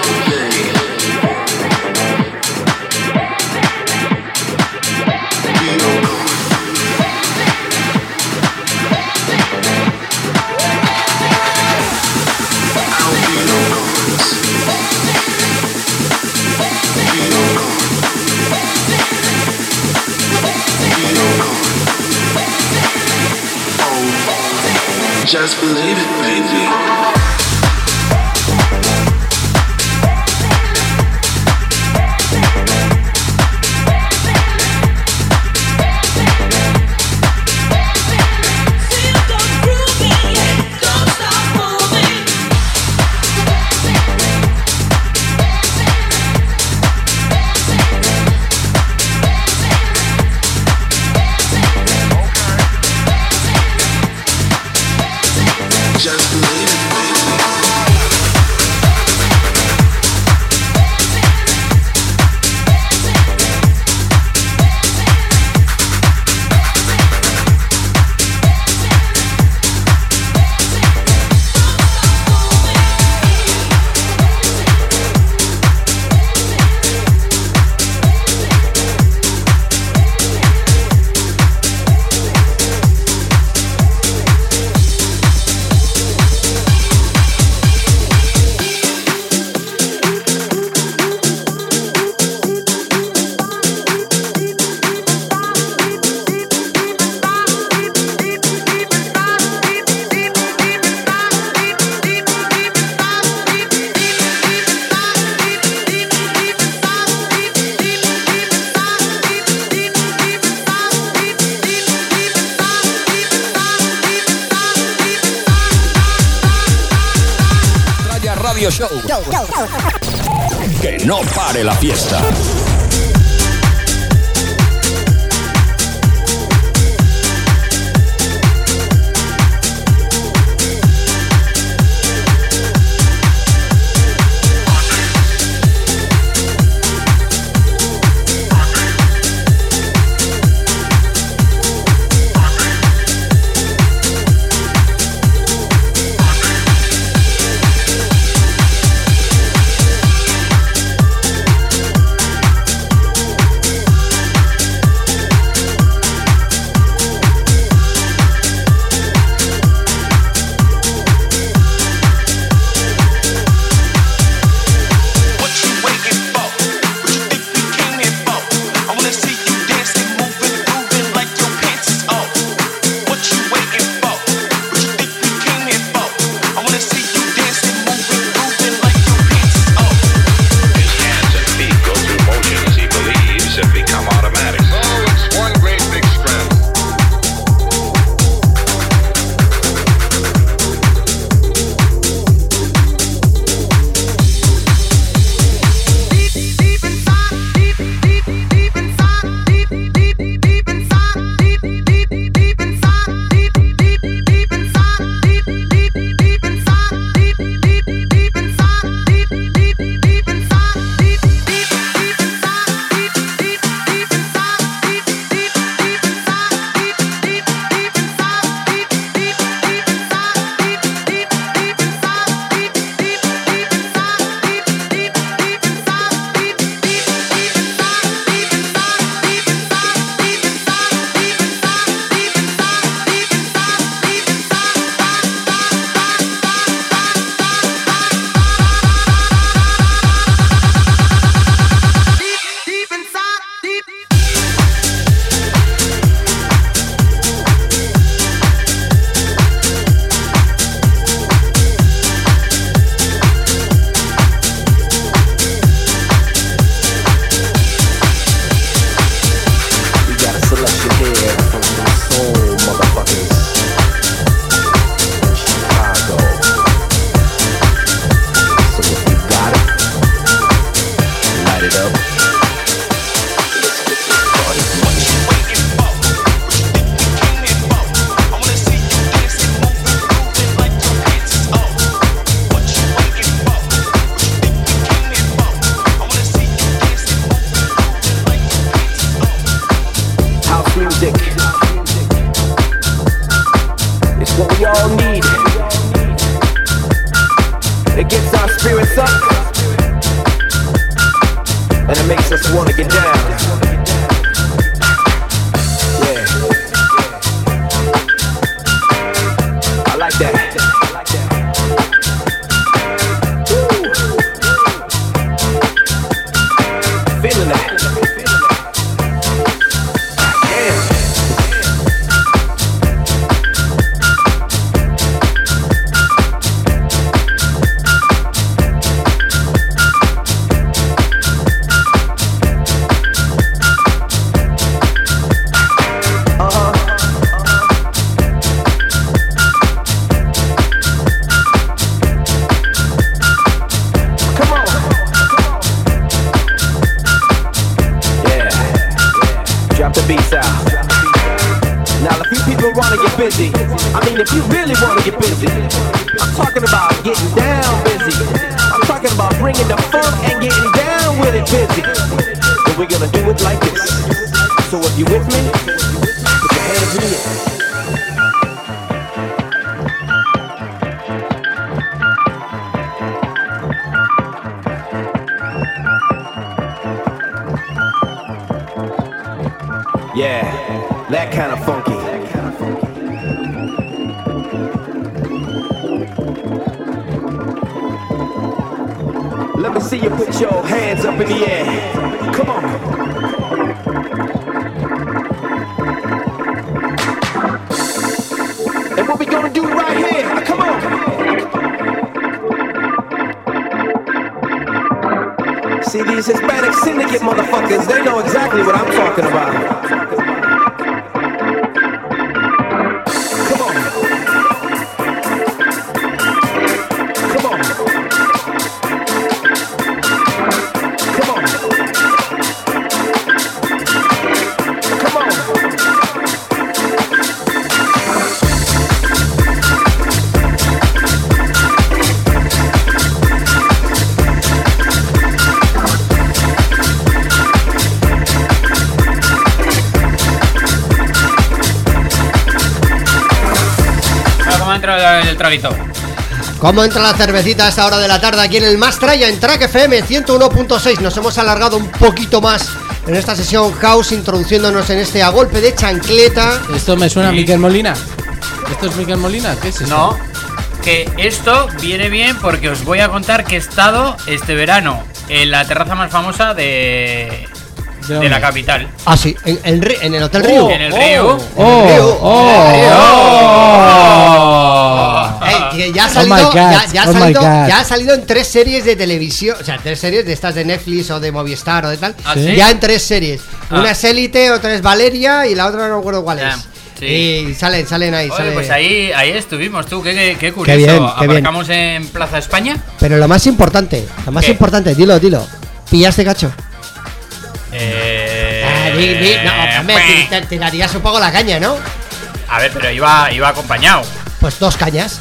Ahora, ¿Cómo entra el traguito? ¿Cómo entra la cervecita a esta hora de la tarde aquí en el Mastraya en Track FM 101.6? Nos hemos alargado un poquito más en esta sesión house introduciéndonos en este a golpe de chancleta. Esto me suena a Sí. Miquel Molina. ¿Esto es Miquel Molina? ¿Qué es eso? No, que esto viene bien porque os voy a contar que he estado este verano en la terraza más famosa de, ¿De la capital. Ah, sí, en, en en el Hotel Oh, Río. En el río. Oh, Río. oh, [laughs] Ya ha salido, my God, ya, ya ha my salido, God. ya ha salido en tres series de televisión, o sea, tres series de estas de Netflix o de Movistar o de tal. ¿Ah, sí? Ya en tres series. Ah. Una es Élite, otra es Valeria y la otra no recuerdo cuál es. sí. Y salen, salen ahí, Oye, salen. pues ahí, ahí estuvimos, tú, qué, qué, qué curioso. bien, qué bien. Aparcamos en Plaza España. Pero lo más importante, lo más ¿Qué? importante, dilo, dilo. ¿Pillaste cacho? Eh, Ah, di- di- no, hombre, pues, te, te darías un poco la caña, ¿no? A ver, pero iba, iba acompañado. Pues dos cañas.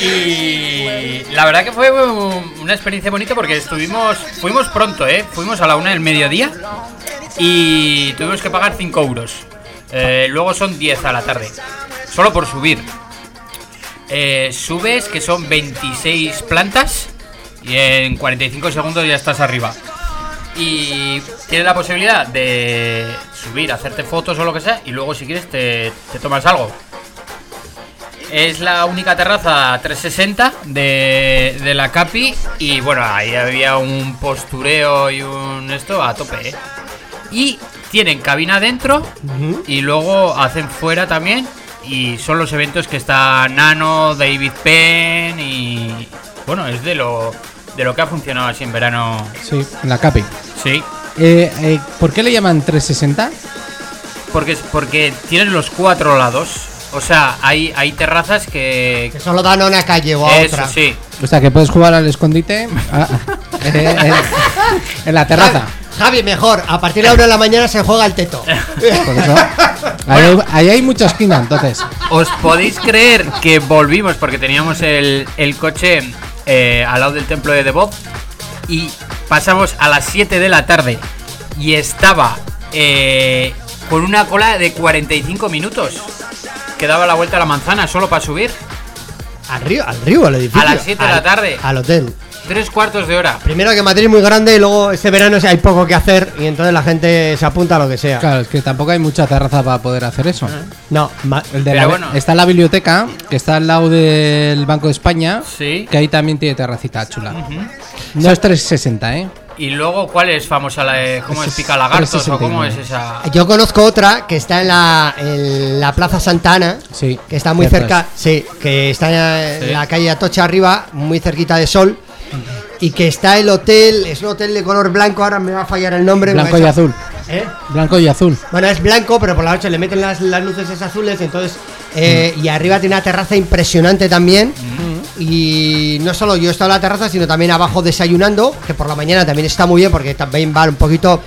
Y la verdad que fue un- una experiencia bonita porque estuvimos, fuimos pronto, ¿eh? Fuimos a la una del mediodía y tuvimos que pagar 5 euros. Eh, luego son 10 a la tarde, solo por subir. Eh, subes, que son 26 plantas, y en 45 segundos ya estás arriba. Y tienes la posibilidad de subir, hacerte fotos o lo que sea, y luego si quieres te, te tomas algo. Es la única terraza 360 de, de la Capi y bueno, ahí había un postureo y un esto a tope, ¿eh? Y tienen cabina dentro y luego hacen fuera también y son los eventos que está Nano, David Penn y bueno, es de lo de lo que ha funcionado así en verano. Sí, en la Capi. Sí, Eh, eh, ¿Por qué le llaman 360? porque porque tienen los cuatro lados. O sea, hay hay terrazas que Que solo dan a una calle o a eso otra. sí. O sea, que puedes jugar al escondite ah, [laughs] eh, eh, en la terraza. Javi, mejor. A partir de la una de la mañana se juega el teto. Por eso. Ahí, hay- ahí hay mucha esquina, entonces. ¿Os podéis creer que volvimos porque teníamos el, el coche eh, al lado del templo de Devot y pasamos a las 7 de la tarde y estaba eh, con una cola de 45 minutos que daba la vuelta a la manzana solo para subir? Al río, al río, al edificio. A las siete de la tarde. Al hotel. Tres cuartos de hora. Primero que Madrid es muy grande y luego este verano hay poco que hacer y entonces la gente se apunta a lo que sea. Claro, es que tampoco hay mucha terraza para poder hacer eso. No, ma- El de Pero la- bueno. Está la biblioteca, que está al lado del Banco de España, Sí. que ahí también tiene terracita chula. No es 360, ¿eh? Y luego, ¿cuál es famosa? La de, ¿Cómo es es pica lagartos o cómo 369. es esa? yo conozco otra que está en la, en la Plaza Santana, Sí. que está muy cerca, sí, que está en Sí. la calle Atocha arriba, muy cerquita de Sol. Y que está el hotel, es un hotel de color blanco, ahora me va a fallar el nombre. Blanco y azul. ¿Eh? Blanco y azul. Bueno, es blanco, pero por la noche le meten las, las luces esas azules, entonces... eh, Y arriba tiene una terraza impresionante también. Y no solo yo he estado en la terraza, sino también abajo desayunando, que por la mañana también está muy bien porque también va un poquito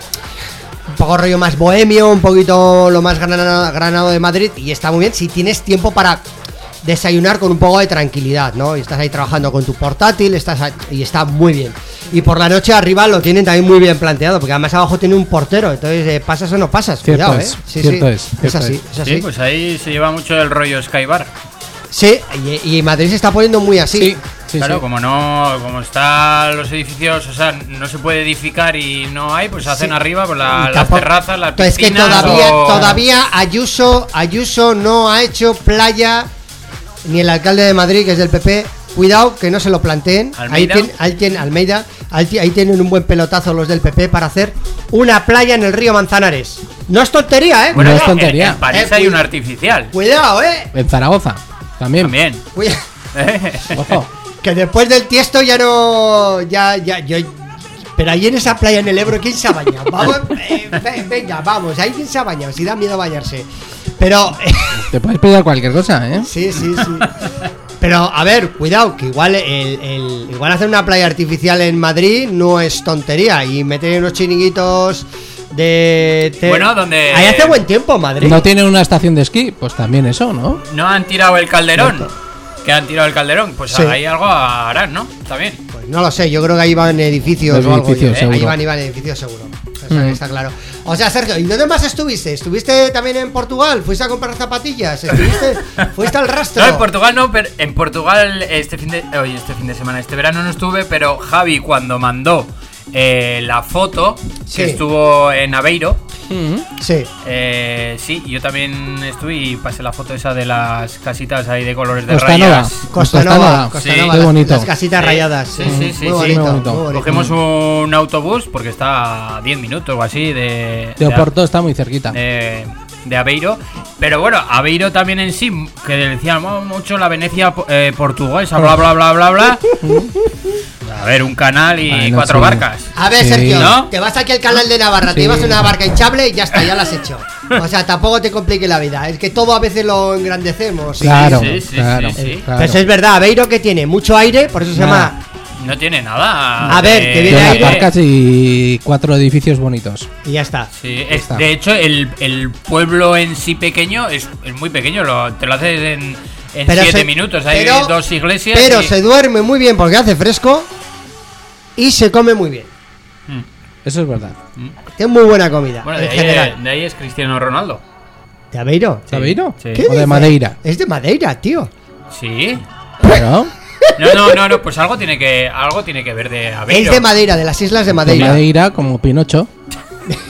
un poco rollo más bohemio, un poquito lo más granado, granado de Madrid y está muy bien si tienes tiempo para desayunar con un poco de tranquilidad, ¿no? Y estás ahí trabajando con tu portátil, estás ahí- y está muy bien. Y por la noche arriba lo tienen también muy bien planteado, porque además abajo tiene un portero, entonces eh, pasas o no pasas, Cierto cuidado, es, ¿eh? Sí, cierto sí, es, cierto así, es. es así. Sí, pues ahí se lleva mucho el rollo Skybar. Sí, y, y Madrid se está poniendo muy así. Sí, sí, claro, sí. como no, como están los edificios, o sea, no se puede edificar y no hay, pues hacen Sí. arriba pues, la- las terrazas, las Es que piscinas. todavía, o- todavía Ayuso, Ayuso no ha hecho playa, ni el alcalde de Madrid, que es del PP. Cuidado que no se lo planteen. Ahí, ¿Almeida? tien- ahí tien- Almeida, ahí, ti- ahí tienen un buen pelotazo los del PP para hacer una playa en el río Manzanares. No es tontería, ¿eh? Bueno, Bueno, es en- tontería. En, París Eh, hay un artificial. Cuidado, ¿eh? En Zaragoza. También. También. Cuida- [laughs] Ojo. que después del tiesto ya no. Ya, ya, yo. Pero ahí en esa playa en el Ebro, ¿quién se ha bañado? Vamos, [laughs] eh, ve- venga, vamos, ahí quién se ha bañado, si da miedo bañarse. Pero. Te puedes pedir cualquier cosa, ¿eh? Sí, sí, sí. Pero, a ver, cuidado, que igual el, el- igual hacer una playa artificial en Madrid no es tontería. Y meter unos chiringuitos de... te- Bueno, donde- Ahí hace buen tiempo, Madrid. ¿No tienen una estación de esquí? Pues también eso, ¿no? No han tirado el calderón. Que han tirado el calderón. Pues Sí. ahí algo harán, ¿no? También. Pues no lo sé, yo creo que ahí van edificios o algo. edificios, ¿eh? Ahí van, iban edificios seguro. Eso Mm. está claro. O sea, Sergio, ¿y dónde más estuviste? ¿Estuviste también en Portugal? ¿Fuiste a comprar zapatillas? ¿Estuviste? [laughs] ¿Fuiste al rastro? No, en Portugal no, pero en Portugal este fin de oye, este fin de semana, este verano no estuve, pero Javi cuando mandó eh, la foto Sí. que estuvo en Aveiro, Sí. eh, sí, yo también estuve y pasé la foto esa de las casitas ahí de colores de Costa Nova. rayas. Costa Nova. Nova, Costa Sí. Nova, Qué las- bonito. Las casitas Sí. rayadas. Sí, sí, sí, muy sí. bonito, Muy bonito. muy bonito. Cogemos un autobús porque está a 10 minutos o así de, De Oporto está muy cerquita. de, de Aveiro. Pero bueno, Aveiro también en sí, que decían "Oh, mucho la Venecia eh, portuguesa, bla, bla, bla, bla, bla. A ver, un canal y Bueno, cuatro sí. barcas. A ver, Sí. Sergio, ¿No? te vas aquí al canal de Navarra, te Sí. llevas una barca hinchable y ya está, ya la has hecho. O sea, tampoco te complique la vida. Es que todo a veces lo engrandecemos. Claro, sí, sí, claro, sí, sí. claro. Eso es verdad, Aveiro que tiene mucho aire, por eso se llama. No tiene nada. A ver, de- que Y viene y cuatro edificios bonitos. Y ya está. Sí, es- está. de hecho, el, el pueblo en sí pequeño es, es muy pequeño, lo, te lo haces en, en Pero siete se- minutos. Hay pero- dos iglesias. Pero y- se duerme muy bien porque hace fresco y se come muy bien. Mm. Eso es verdad. Tiene muy buena comida Bueno, de ahí, general. de ahí es Cristiano Ronaldo. ¿De Aveiro? Sí, ¿Aveiro? sí. ¿Qué O de? Madeira. Es de Madeira, tío. Sí. Claro. No, no, no, no, pues algo tiene que, algo tiene que ver de Aveiro. Es de Madeira, de las islas de De Madeira. Madeira, como Pinocho. [laughs]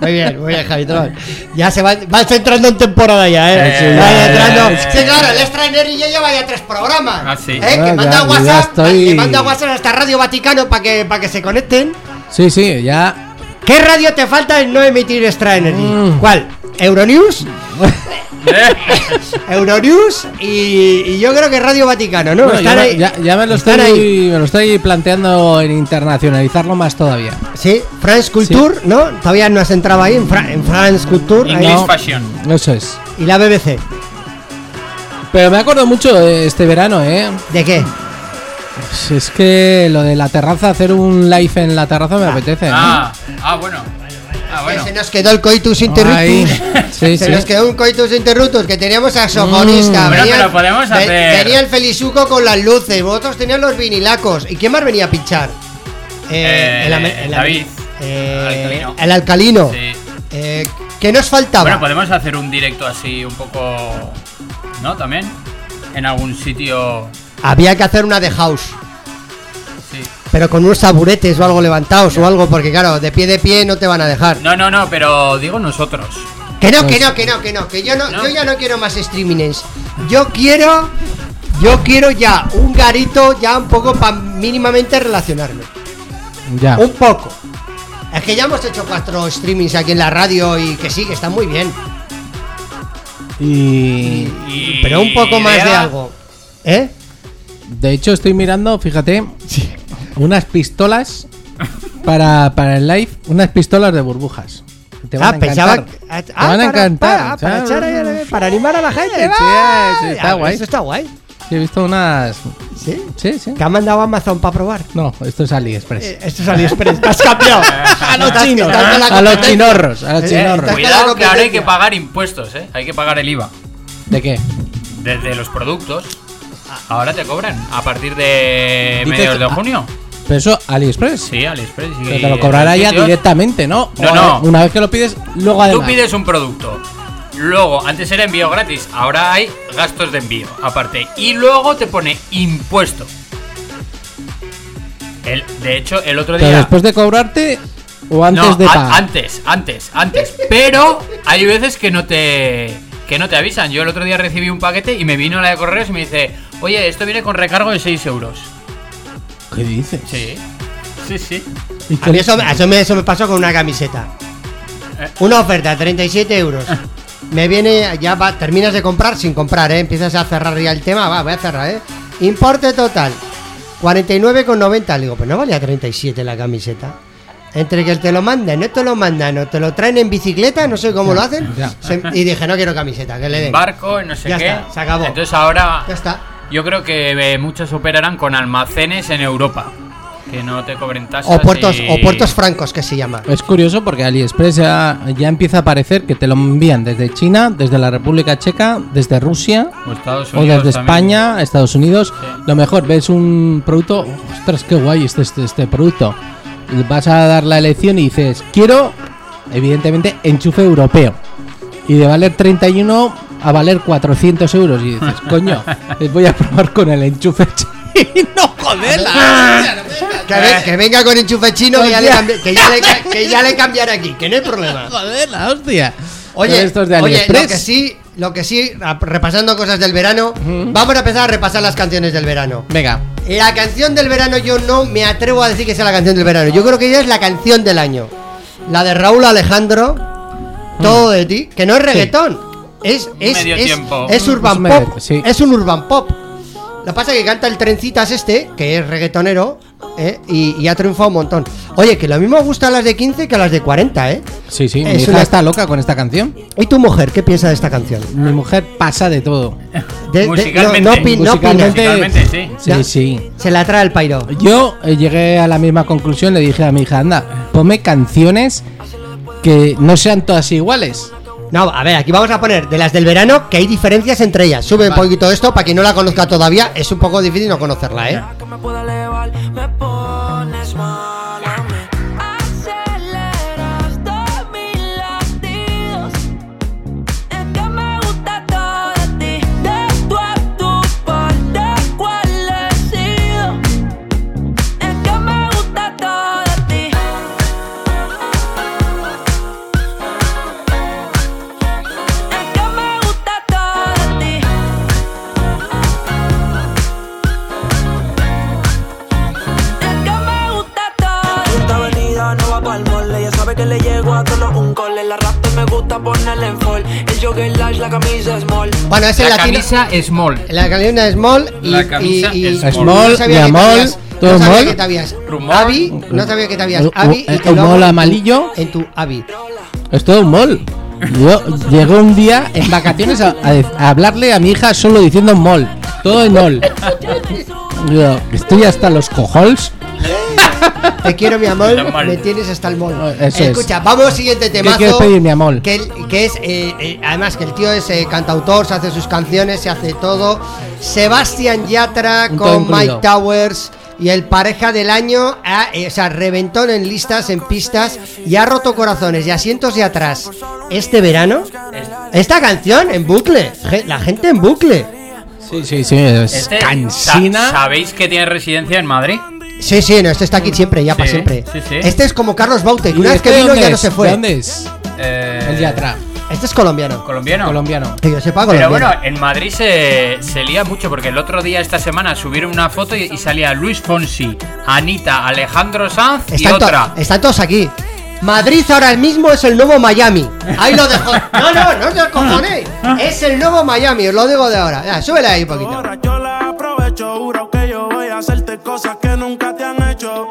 Muy bien, muy bien, Javi. toma. Ya se va, vas entrando en temporada ya, ¿eh? Sí, Va ya, entrando. ya, ya. Sí, claro, el extrainer y ya lleva ya tres programas. Ah, sí. ¿Eh? Ah, que ya, manda ya WhatsApp, estoy- le manda WhatsApp hasta Radio Vaticano para que, para que se conecten. Sí, sí, ya. ¿Qué radio te falta en no emitir Extra Energy? Mm. ¿Cuál? ¿Euronews? [laughs] Euronews y, y yo creo que Radio Vaticano, ¿no? Bueno, Están ya, me- ahí. ya- ya me lo Están estoy, ahí. me lo estoy planteando en internacionalizarlo más todavía. Sí, France Culture, ¿no? Todavía no has entrado ahí en, Fra- en France Culture. ahí. English No. Fashion. Eso es. Y la BBC. Pero me acuerdo mucho de este verano, ¿eh? ¿De qué? Pues Es que lo de la terraza, hacer un live en la terraza me apetece. ¿eh? Ah, ah, bueno. Ah, bueno. Se nos quedó el coitus interruptus. [laughs] Sí, se sí. nos quedó un coitus interruptus que teníamos saxofonista. Mm. Bueno, venía, pero podemos hacer- venía el Felizuco con las luces, vosotros tenían los vinilacos. ¿Y quién más venía a pinchar? Eh, el, ame- el David. eh, Alcalino. el alcalino. Sí. Eh, ¿Qué nos faltaba? Bueno, podemos hacer un directo así un poco. ¿No? También. En algún sitio. Había que hacer una de house. Sí. Pero con unos taburetes o algo levantados o algo, porque claro, de pie de pie no te van a dejar. No, no, no, pero digo nosotros. Que no, que Pues- no, que no, que no, que yo no, ¿No? yo ya no quiero más streamings. Yo quiero, yo quiero ya un garito ya un poco para mínimamente relacionarme. Ya. Un poco. Es que ya hemos hecho cuatro streamings aquí en la radio y que sí, que están muy bien. Y Y- Pero un poco más de algo. ¿Eh? de hecho estoy mirando, fíjate, unas pistolas para, para el live, unas pistolas de burbujas. Te van ah, a pensaba. encantar. que- ah, Te ah, van a para- encantar. Para, para animar a la gente. Sí, está Ah, guay. Eso está guay. Sí, he visto unas. ¿Sí? Sí, sí. ¿Te ha mandado Amazon para probar? No, esto es AliExpress. Eh, esto es AliExpress. Te has cambiado. [laughs] a los chinos, a los chinorros, a los Eh, chinorros. Cuidado que ahora hay que pagar impuestos, ¿eh? Hay que pagar el IVA. ¿De qué? Desde los productos. Ahora te cobran a partir de mediados de junio. Pero eso, AliExpress. Sí, AliExpress. y Pero te lo cobrará ya directamente, ¿no? No, O, no. eh, Una vez que lo pides, luego Tú además. pides un producto. Luego, antes era envío gratis, ahora hay gastos de envío aparte. Y luego te pone impuesto. El, de hecho, el otro Pero día. después de cobrarte o antes No, de pagar. antes, antes, antes. Pero hay veces que no te que no te avisan. Yo el otro día recibí un paquete y me vino la de correos y me dice, oye, esto viene con recargo de 6 euros. ¿Qué dices? Sí, sí, sí. ¿Y A mí eso, eso me, eso me pasó con una camiseta. Eh. Una oferta, 37 euros. [laughs] Me viene, ya va, terminas de comprar sin comprar, ¿eh? Empiezas a cerrar ya el tema, va, voy a cerrar, ¿eh? Importe total, 49,90. Le digo, pues no valía 37 la camiseta. Entre que te lo mandan, no te lo mandan, o te lo traen en bicicleta, no sé cómo lo hacen. se- y dije, no quiero camiseta, que le den. Barco, no sé Ya qué. está, se acabó. Entonces ahora Ya está. Yo creo que eh, muchos operarán con almacenes en Europa. Que no te cobren tasas. O puertos, y- o puertos francos, que se llama. Es curioso porque AliExpress ya, ya empieza a aparecer que te lo envían desde China, desde la República Checa, desde Rusia O Estados o Unidos desde también. España, Estados Unidos. Sí. Lo mejor, ves un producto, ostras, qué guay este, este, este producto. Vas a dar la elección y dices, quiero, evidentemente, enchufe europeo. Y de valer 31 a valer 400 euros. Y dices, [laughs] coño, les voy a probar con el enchufe chino, [laughs] joder. la- [laughs] Que, ve- que venga con enchufe chino que ya, le cambi- que, ya le, que ya le cambiaré aquí, que no hay problema. Joder, la hostia. Oye, estos de oye, AliExpress. lo que sí, lo que sí, repasando cosas del verano, vamos a empezar a repasar las canciones del verano. Venga, La canción del verano yo no me atrevo a decir que sea la canción del verano. Yo creo que ella es la canción del año. La de Raúl Alejandro, Todo de ti, que no es reggaetón. Es, es, Medio es, tiempo. es urban Es medio- pop. sí. Es un urban pop. Lo que pasa es que canta el trencitas este, que es reggaetonero, ¿eh? y, y ha triunfado un montón. Oye, que lo mismo gustan las de 15 que las de 40, ¿eh? sí, sí, mi Es hija una- está loca con esta canción. ¿Y tu mujer qué piensa de esta canción? Mi mujer pasa de todo. De- de- Musicalmente. no, no, opin- no opina. Musicalmente- Musicalmente, sí. Sí, Ya. sí. Se la trae el pairo. Yo eh, llegué a la misma conclusión, le dije a mi hija, anda, ponme canciones que no sean todas iguales. No, a ver, aquí vamos a poner de las del verano que hay diferencias entre ellas. Sube un poquito esto para quien no la conozca todavía. Es un poco difícil no conocerla, ¿eh? Bueno, es el La latino. camisa small. La de Small y, La camisa y- y- no Small, te Yamol, habías- todo no sabía Small. que te habías Rumor. Avi, no sabía que te habías un- y mol en tu- amarillo. en tu Avi. Es todo un mol. Yo llegué un día en vacaciones a, a a hablarle a mi hija solo diciendo mol. Todo en mol. Yo, estoy hasta los cojones. Te quiero mi amor, me tienes hasta el mol. Eso es. Escucha, vamos al siguiente ¿Qué temazo. quieres pedir, mi amor? Que, es, eh, eh, además que el tío es eh, cantautor, se hace sus canciones, se hace todo. Sebastián Yatra Un con. Mike Towers y el pareja del año, ha, eh, o sea, reventón en listas, en pistas y ha roto corazones y asientos de atrás. Este verano, esta canción en bucle, la gente en bucle. Sí, sí, sí. Es Este, cansina. sa- ¿Sabéis que tiene residencia en Madrid? Sí, sí, no, este está aquí siempre, ya para Sí, siempre. sí, sí. Este es como Carlos Baute, que ¿Y una vez este que de vino ya no se ¿De fue. dónde es? Eh, El Yatra. Este es colombiano. Colombiano. Colombiano. Que yo sepa Pero colombiano. bueno, en Madrid se, se lía mucho porque el otro día, esta semana, subieron una foto y, y salía Luis Fonsi, Anita, Alejandro Sanz y Están, to- otra. están todos aquí. Madrid ahora mismo es el nuevo Miami. Ahí lo dejo. No, no, no os cojones. Es el nuevo Miami, os lo digo de ahora. Ya, súbele ahí un poquito. Ahora yo la aprovecho, juro que hacerte cosas que nunca te han hecho.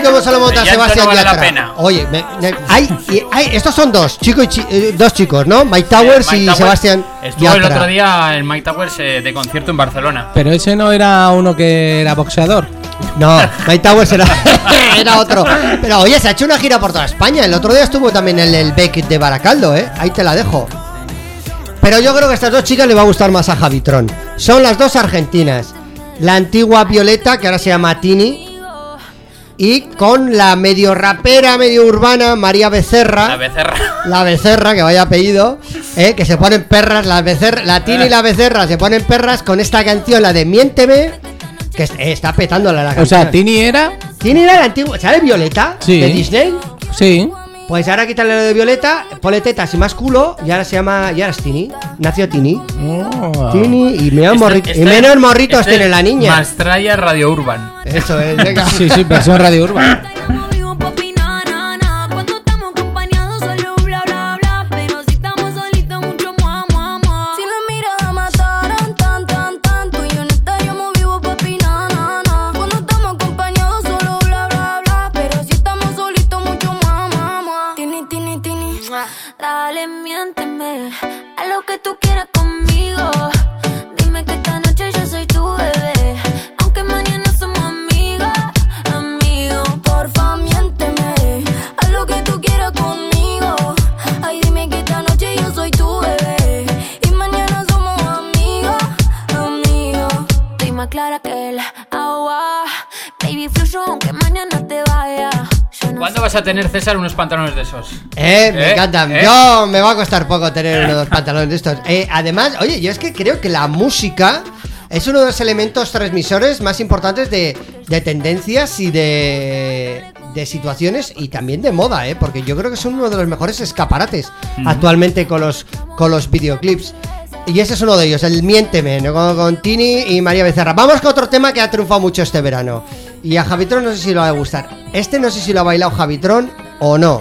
Ay, cómo se lo monta El Sebastián no vale la Yatra. pena. Oye, me- me- hay, hay- estos son dos, chico y chi- eh, dos chicos, ¿no? Mike Towers Mike y Towers Sebastián Estuvo el Yatra. otro día en Mike Towers eh, de concierto en Barcelona. Pero ese no era uno que era boxeador. No, Mike Towers era, [laughs] era otro. Pero oye, se ha hecho una gira por toda España. El otro día estuvo también en el Beck de Baracaldo, ¿eh? Ahí te la dejo. Pero yo creo que a estas dos chicas le va a gustar más a Javitron. Son las dos argentinas. La antigua Violeta, que ahora se llama Tini. Y con la medio rapera, medio urbana, María Becerra. La becerra. La becerra, que vaya apellido, ¿eh? que se ponen perras, la becerra, la Tini y la becerra se ponen perras con esta canción, la de Miénteme, que eh, está petándola la O canción. sea, Tini era. Tini era la antigua, ¿sabes Violeta? Sí. De Disney. Sí. Pues ahora quítale lo de Violeta, ponle tetas y más culo, y ahora se llama, y ahora es Tini. Nació Tini. Oh. Tini, y menos, Este- morri- y este- menos morritos este tiene la niña. Mastraya Radio Urban. Eso es, venga. Sí, sí, versión Radio Urban. Vas a tener, César, unos pantalones de esos? Eh, me Eh, encantan. eh. Yo me va a costar poco tener unos pantalones de estos. Eh, además, oye, yo es que creo que la música es uno de los elementos transmisores más importantes de, de tendencias y de, de situaciones y también de moda, ¿eh? Porque yo creo que son uno de los mejores escaparates actualmente con los, con los videoclips. Y ese es uno de ellos, el Miénteme, ¿no? con, con Tini y María Becerra. Vamos con otro tema que ha triunfado mucho este verano. Y a Javitron no sé si le va a gustar. Este no sé si lo ha bailado Javitron o no.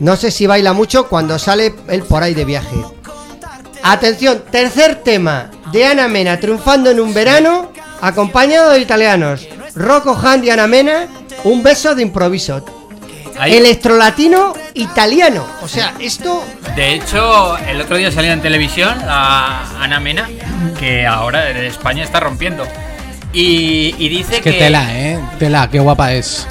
No sé si baila mucho cuando sale él por ahí de viaje. Atención, tercer tema de Ana Mena triunfando en un verano, acompañado de italianos. Rocco Hand y Ana Mena, un beso de improviso. Ahí- Electrolatino italiano. O sea, esto. De hecho, el otro día salía en televisión a Ana Mena, que ahora en España está rompiendo. Y, y dice Es que tela, eh. Tela, qué guapa es.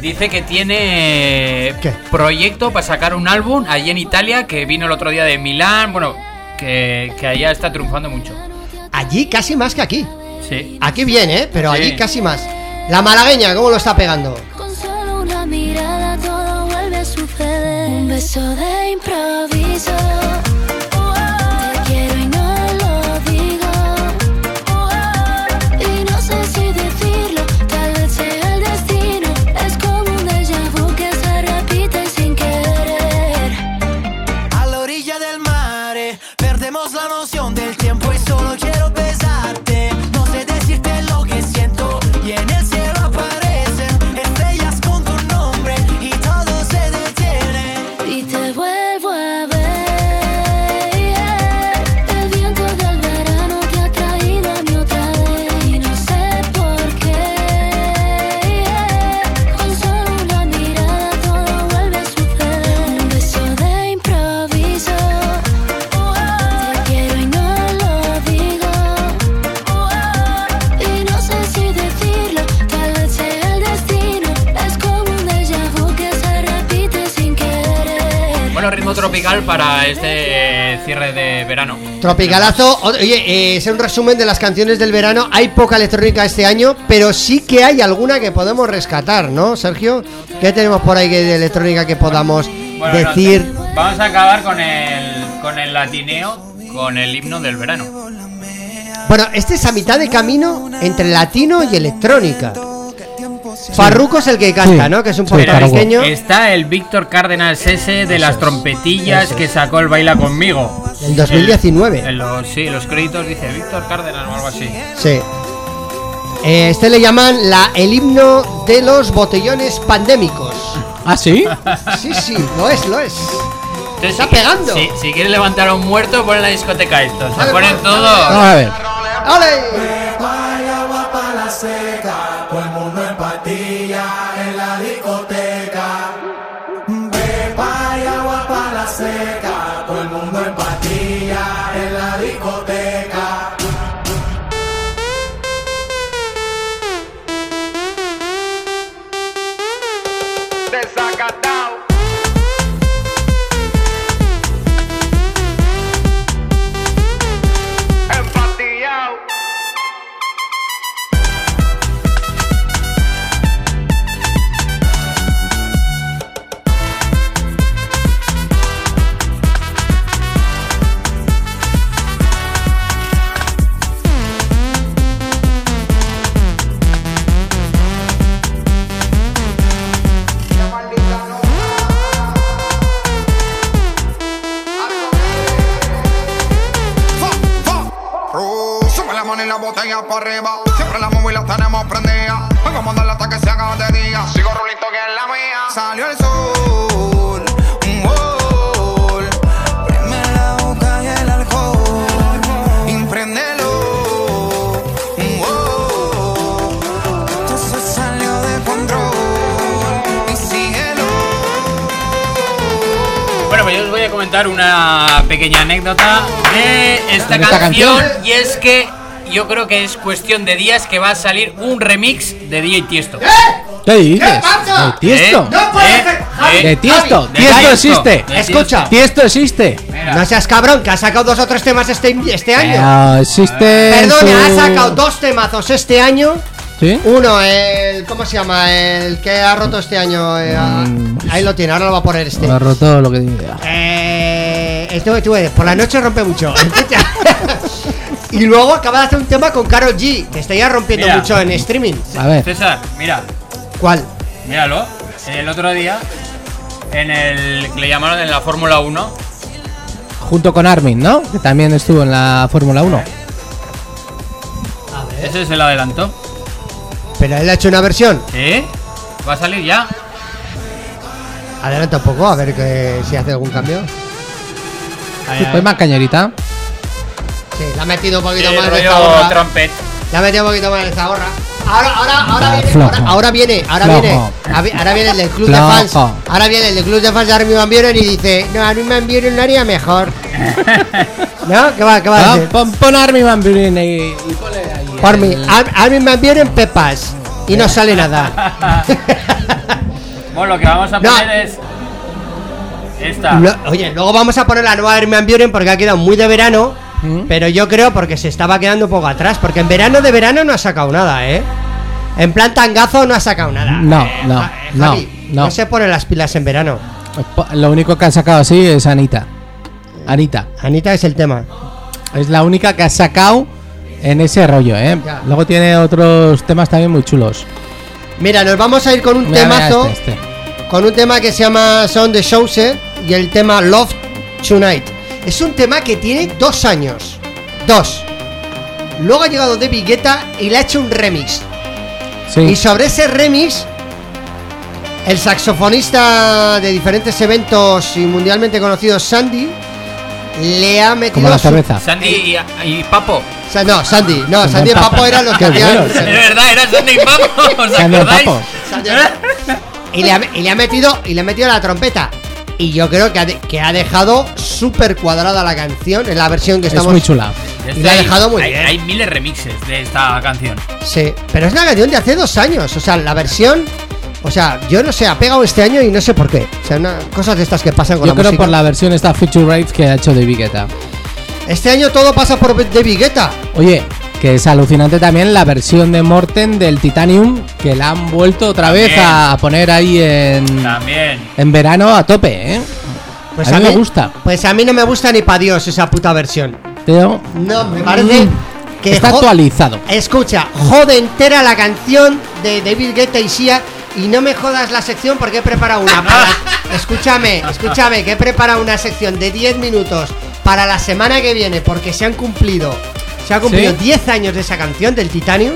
Dice que tiene ¿Qué? proyecto para sacar un álbum allí en Italia, que vino el otro día de Milán, bueno, que, que allá está triunfando mucho. Allí casi más que aquí. Sí. Aquí bien, ¿eh? Pero Sí. allí casi más. La malagueña, ¿cómo lo está pegando? Con solo una mirada todo vuelve a suceder. Un beso de improviso. Tropical para este cierre de verano. Tropicalazo. Oye, eh, es un resumen de las canciones del verano. Hay poca electrónica este año, pero sí que hay alguna que podemos rescatar, ¿no, Sergio? ¿Qué tenemos por ahí de electrónica que podamos Bueno, decir? vamos a acabar con el, con el latineo, con el himno del verano. Bueno, este es a mitad de camino entre latino y electrónica. Farruko es el que canta, Sí, ¿no? Que es un sí, puertorriqueño. Está el Víctor Cárdenas ese de las trompetillas que sacó el Baila Conmigo. En 2019. En los, sí, en los créditos dice Víctor Cárdenas o algo así. Sí. Eh, este le llaman la, el himno de los botellones pandémicos. ¿Ah, sí? [laughs] Sí, sí, lo es, lo es. Entonces, Está si, pegando. Si, si quieres levantar a un muerto, pon en la discoteca esto. Se ponen todo. Vamos a ver. ¡Ale! Para arriba. Siempre la móvil la tenemos prendida. Vamos a mandarla hasta que se haga de día. Sigo rulito que es la mía. Salió el sol. un gol. Prende la boca y el alcohol. Impréndelo. un gol. Esto se salió de control. Y síguelo. Bueno, pues yo os voy a comentar una pequeña anécdota de esta ¿De esta canción, canción? Y es que yo creo que es cuestión de días que va a salir un remix de DJ Tiesto. ¿Qué dices? pasa? ¿De Tiesto? ¿Eh? ¡No puede ¿Eh? ser! ¿Eh? ¿De Tiesto? De ¿Tiesto Tiesto. existe? De Escucha. ¿Tiesto existe? Mira. No seas cabrón, que ha sacado dos o tres temas este, este año. Existe. en Perdone, ha sacado dos temazos este año. ¿Sí? Uno, el. ¿Cómo se llama? El que ha roto este año. eh, ah, Mm. ahí lo tiene, ahora lo va a poner este. Me ha roto lo que diga. Eh, esto que tú eres, por la noche rompe mucho. [laughs] Y luego acaba de hacer un tema con Carol G, que está ya rompiendo Mira. mucho en streaming. A ver. César, mira, ¿Cuál? míralo. El otro día, en el que le llamaron en la Fórmula 1, Junto con Armin, ¿no? Que también estuvo en la Fórmula 1. ese es el adelanto. Pero él ha hecho una versión. ¿Sí? Va a salir ya. Adelanta un poco, a ver que, si hace algún cambio. Ahí, Sí, ahí. Pues más cañerita. Sí, le ha metido un poquito Sí, más de esta trompet. Le ha metido un poquito más de esta gorra. Ahora, ahora, ahora Ah, viene, ahora, ahora viene, ahora Flojo. viene, ahora viene el del club de fans. Ahora viene el del club de fans de Armin Van Buren y dice, no, Armin Van Buren lo haría mejor. [laughs] ¿No? ¿Qué va, qué va a Ah, pon, pon Armin Van Buren y, y ponle ahí. Por el- mí, Ar- Armin Van Buren pepas. Y no sale nada. [laughs] Bueno, lo que vamos a No. poner es. Esta. Lo- oye, luego vamos a poner la nueva Armin Van Buren porque ha quedado muy de verano. ¿Mm? Pero yo creo porque se estaba quedando un poco atrás. Porque en verano de verano no ha sacado nada, ¿eh? En plan tangazo no ha sacado nada. No, Eh, no, eh, no, Javi, no. no se pone las pilas en verano. Lo único que ha sacado así es Anita. Anita. Anita es el tema. Es la única que ha sacado en ese rollo, ¿eh? Ya. Luego tiene otros temas también muy chulos. Mira, nos vamos a ir con un Mira, mira temazo. este, este. Con un tema que se llama Sound the Showset y el tema Love Tonight. Es un tema que tiene dos años. Dos. Luego ha llegado David Guetta y le ha hecho un remix. Y Sí. sobre ese remix, el saxofonista de diferentes eventos y mundialmente conocido Sandy le ha metido. Como la su- cerveza. Sandy y, y Papo. Sa- no, Sandy, no, Sandy y Papo Papo. eran los que hacían. Es verdad, era Sandy y Papo. ¿Os Sandy y acordáis? Papo. Sandy- y, le ha, y le ha metido y le ha metido la trompeta. Y yo creo que ha, de- que ha dejado súper cuadrada la canción en la versión que Es estamos. muy chula. Y la ha hay- dejado muy hay, bien. Hay miles de remixes de esta canción. Sí, pero es una canción de hace dos años. O sea, la versión O sea, yo no sé, ha pegado este año y no sé por qué. O sea, una- cosas de estas que pasan con Yo la creo música. por la versión esta Future Rave que ha hecho David Guetta. Este año todo pasa por David Guetta. Oye, que es alucinante también la versión de Morten del Titanium que la han vuelto otra vez a poner ahí en, También. en verano a tope, ¿eh? Pues a mí me gusta. Pues a mí no me gusta ni pa' Dios esa puta versión. Pero No, me parece Mm. que está actualizado. Escucha, jode entera la canción de David Guetta y Sia y no me jodas la sección porque he preparado una para... [laughs] escúchame, escúchame, que he preparado una sección de 10 minutos para la semana que viene porque se han cumplido se han cumplido ¿Sí? 10 años de esa canción del Titanium.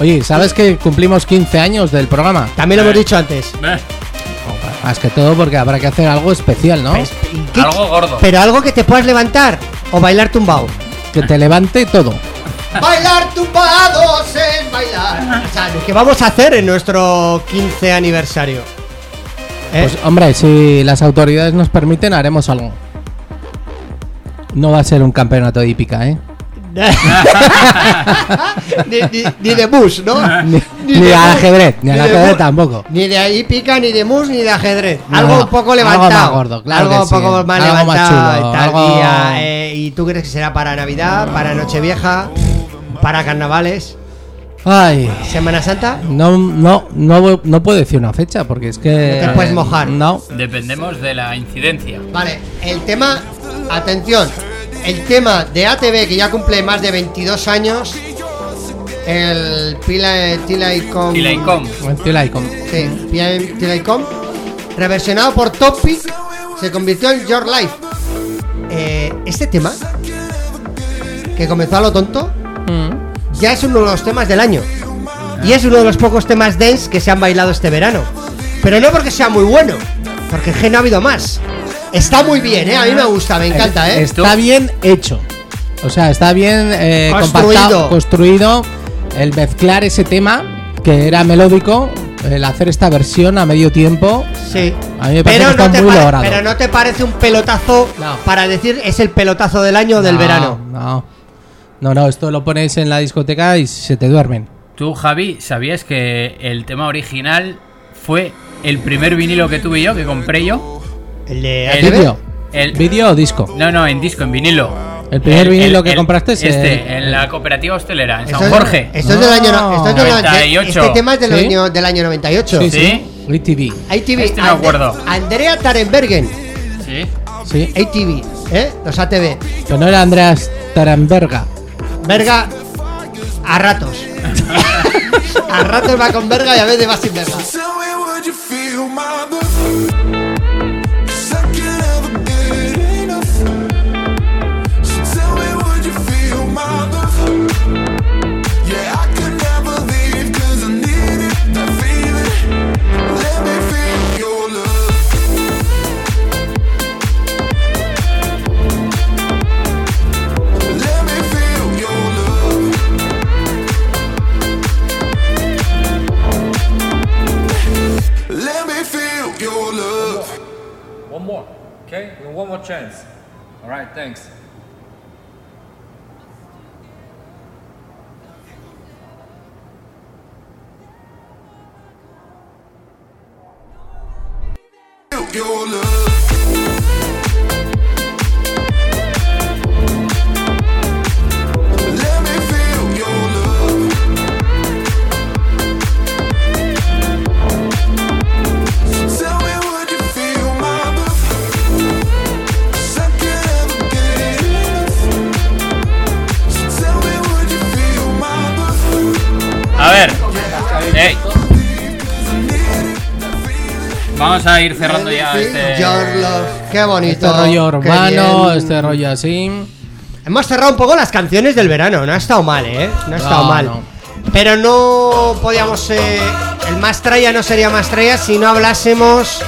Oye, ¿sabes que cumplimos 15 años del programa? También lo hemos dicho antes. Eh, Más que todo porque habrá que hacer algo especial, ¿no? Pues, ¿y qué- Algo gordo. Pero algo que te puedas levantar o bailar tumbado. Que te levante todo. Bailar tumbados es bailar. O sea, lo que vamos a hacer en nuestro 15 aniversario. ¿Eh? Pues hombre, si las autoridades nos permiten, haremos algo. No va a ser un campeonato de hípica, ¿eh? Ni, ni- ni de bus, ¿no? Ni, Ni ni de al ajedrez, ni al de ajedrez tampoco. Ni de ahí pica, ni de mus, ni de ajedrez. No, algo un poco algo levantado. más gordo, claro Algo que un sí. poco más Algo más levantado. chulo, algo- día, eh, ¿Y tú crees que será para Navidad, para Nochevieja, para carnavales, Ay, Semana Santa? no, no, no, no puedo decir una fecha porque es que. No te puedes mojar. No. Dependemos de la incidencia. Vale, el tema, atención, el tema de ATV que ya cumple más de 22 años, el Pila Tilaicom. Tilaicom. Mentira, icon. Sí, Pila Tilaicom, reversionado por Topic, se convirtió en Your Life. Eh, este tema, que comenzó a lo tonto, Mm. ya es uno de los temas del año. Y es uno de los pocos temas dance que se han bailado este verano. Pero no porque sea muy bueno, porque es que no ha habido más. Está muy bien, ¿eh? A mí me gusta, me encanta, ¿eh? Está bien hecho. O sea, está bien eh, Construido. compactado, construido. El mezclar ese tema, que era melódico, el hacer esta versión a medio tiempo. Sí. A mí me parece Pero que no, está muy logrado. pero no te parece un pelotazo No. para decir es el pelotazo del año o del No, verano. No. No, no, esto lo pones en la discoteca y se te duermen. Tú, Javi, ¿sabías que el tema original fue el primer vinilo que tuve yo, que compré yo? El de El-. ¿Vídeo? El, ¿Vídeo o disco? no, no, en disco, en vinilo. El primer vinilo que compraste es Este, el- en la cooperativa hostelera, en San es- Jorge. Esto es del año, no- No. esto es del año- 98. Este tema es del, ¿Sí? año, del año 98. Sí, ¿Sí? sí. ITV. ATV. Este me Ande- acuerdo. Andrea Tarenbergen. Sí. Sí. ATV, ¿eh? Los ATV. Pero no era Andreas Taramberga. Verga a ratos. [laughs] a ratos va con verga y a veces va sin verga. One more chance. All right, thanks. Your love. Vamos a ir cerrando ya este. Your love. Qué bonito. Este rollo urbano, este rollo así. Hemos cerrado un poco las canciones del verano. No ha estado mal, ¿eh? No ha estado No, mal. no. Pero no podíamos. eh, el Mastraya no sería Mastraya si no hablásemos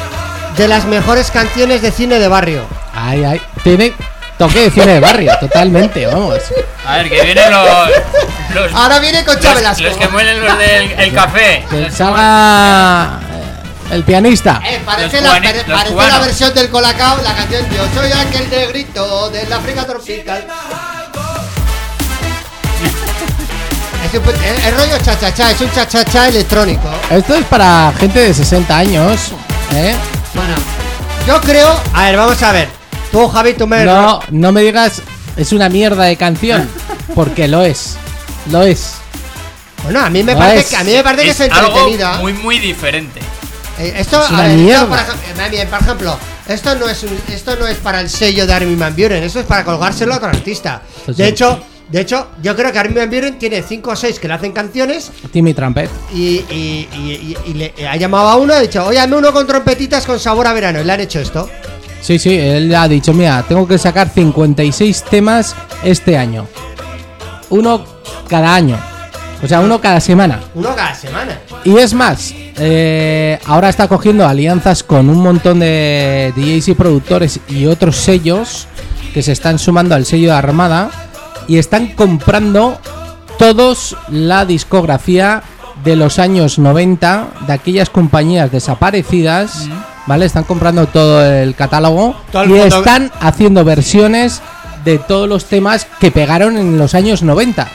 de las mejores canciones de cine de barrio. Ay, ay. Tiene toque de cine de barrio, [laughs] totalmente, vamos. A ver, que vienen los. los Ahora viene con los, Chabelasco. los que muelen los del el café. Que salga el pianista. Eh, parece, la, cubani- pare- los parece cubanos. la versión del Colacao, la canción Yo soy aquel negrito del África tropical. Es, un- es- es rollo cha-cha-cha, es un cha-cha-cha electrónico. Esto es para gente de 60 años. ¿eh? Bueno, yo creo. A ver, vamos a ver. Tú, Javi, tú me. No, no me digas es una mierda de canción. [laughs] Porque lo es. Lo es. Bueno, a mí me No parece es- que, a mí me parece que es algo entretenida. muy, muy diferente. Eh, esto, Es una ver, esto, por, ej- eh, bien, por ejemplo, esto no es un- esto no es para el sello de Armin Van Buren, esto es para colgárselo a otro artista. Pues De sí. hecho, de hecho, yo creo que Armin Van Buren tiene 5 o 6 que le hacen canciones Timmy Trumpet. y, y- y- y- y le ha llamado a uno y ha dicho, oye, hazme uno con trompetitas con sabor a verano. Y le han hecho esto. Sí, sí, él ha dicho, mira, tengo que sacar 56 temas este año. Uno cada año. O sea, uno cada semana. Uno cada semana. Y es más, eh, ahora está cogiendo alianzas con un montón de DJs y productores y otros sellos que se están sumando al sello de Armada y están comprando todos la discografía de los años 90 de aquellas compañías desaparecidas, ¿vale? Están comprando todo el catálogo Todo el y están haciendo versiones de todos los temas que pegaron en los años 90.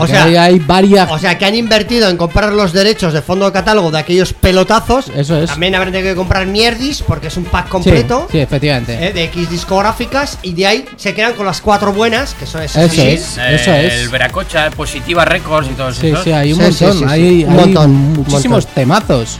Porque sea, ahí hay varias O sea, que han invertido en comprar los derechos de fondo de catálogo de aquellos pelotazos. Eso es. También habrán tenido que comprar mierdis porque es un pack Sí, completo. sí, efectivamente. eh, de X discográficas y de ahí se quedan con las cuatro buenas, que son esas Eso así. es. Eso el es. Veracocha, Positiva Records y todos Sí, esos. sí, hay un Sí, sí, montón. sí, sí. Hay, Un montón, muchísimos montón. temazos.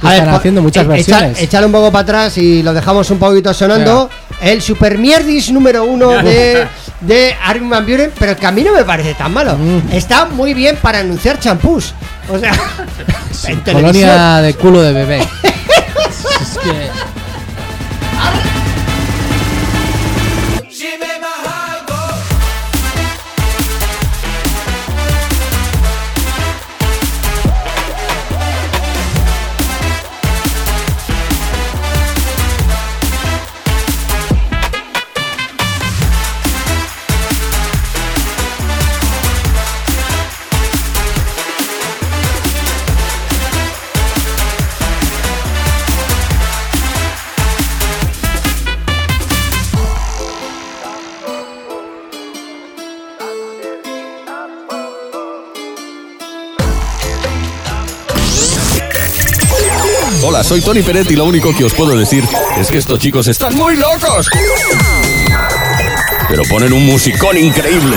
que A ver, están po- haciendo muchas e- versiones. echa- Echar un poco para atrás y lo dejamos un poquito sonando. El Super Mierdis número uno de, [laughs] de Armin Van Buren, pero que a mí no me parece tan malo. Mm. Está muy bien para anunciar champús. O sea, [laughs] en televisión. Colonia de culo de bebé. [laughs] es que soy Tony Peret y lo único que os puedo decir es que estos chicos están muy locos. Pero ponen un musicón increíble.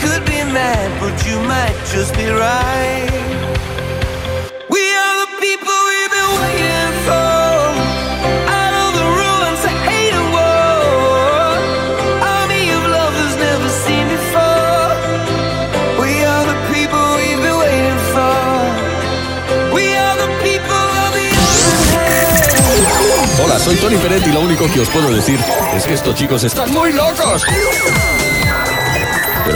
could be mad, but you might just be right. We are the people we've been waiting for. Out of the ruins of hate and war. Army of lovers never seen before. We are the people we've been waiting for. We are the people of the Hola, soy Tony Peretti y lo único que os puedo decir es que estos chicos están muy locos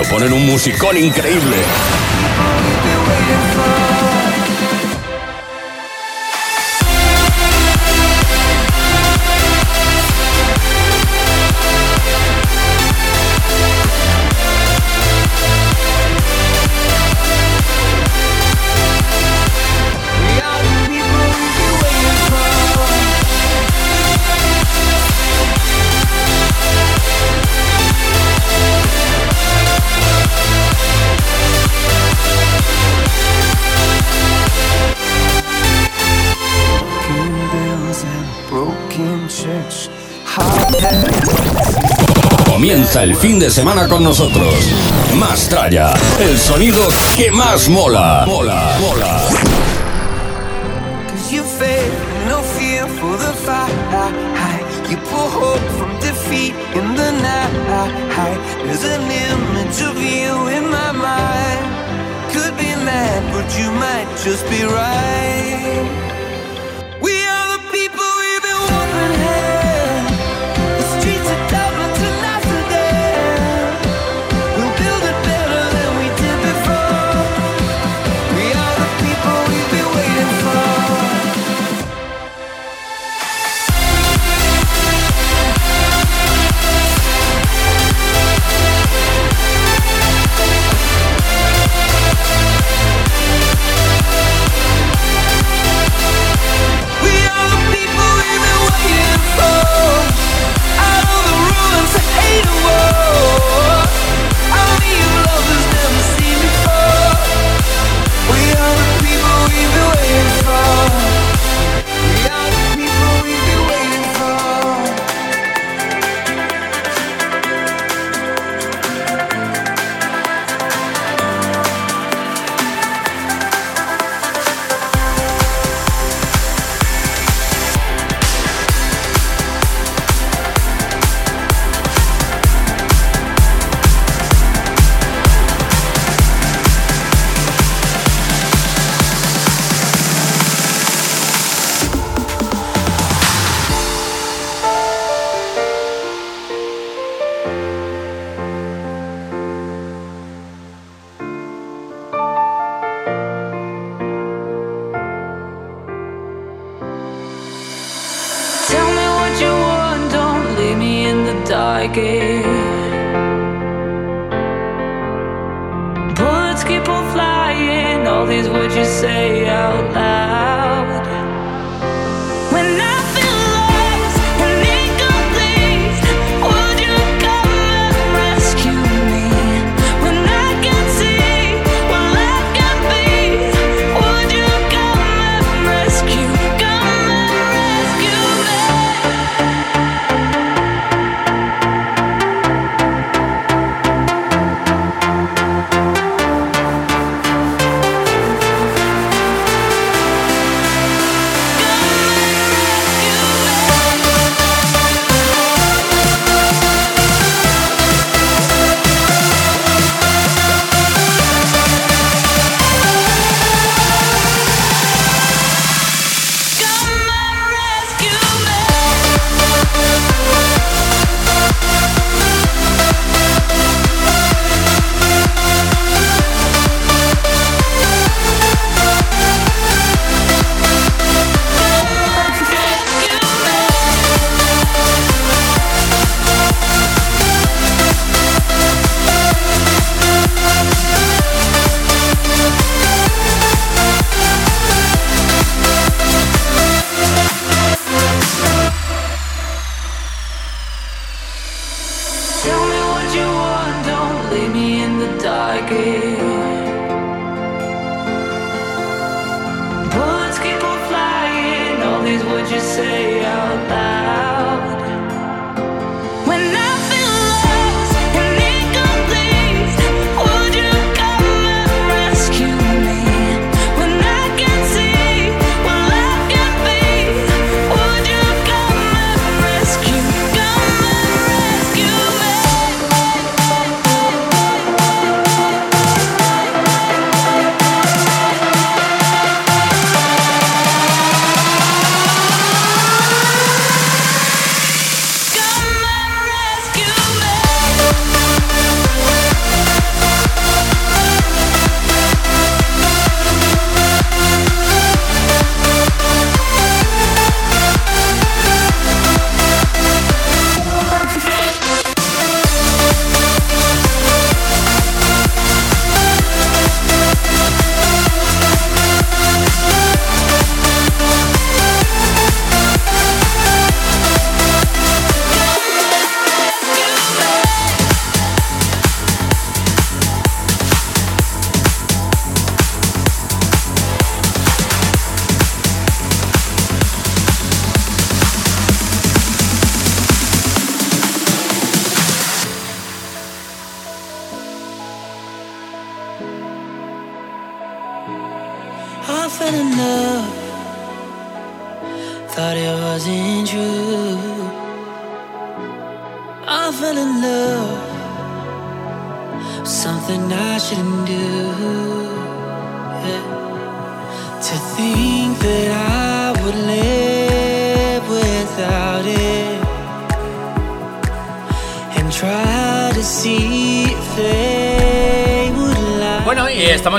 ponen un musicón increíble. Pasa el fin de semana con nosotros. Más tralla, el sonido que más mola. Mola, mola. Cause you fail, no in the night. There's an image of you in my mind. Could be mad, but you might just be right.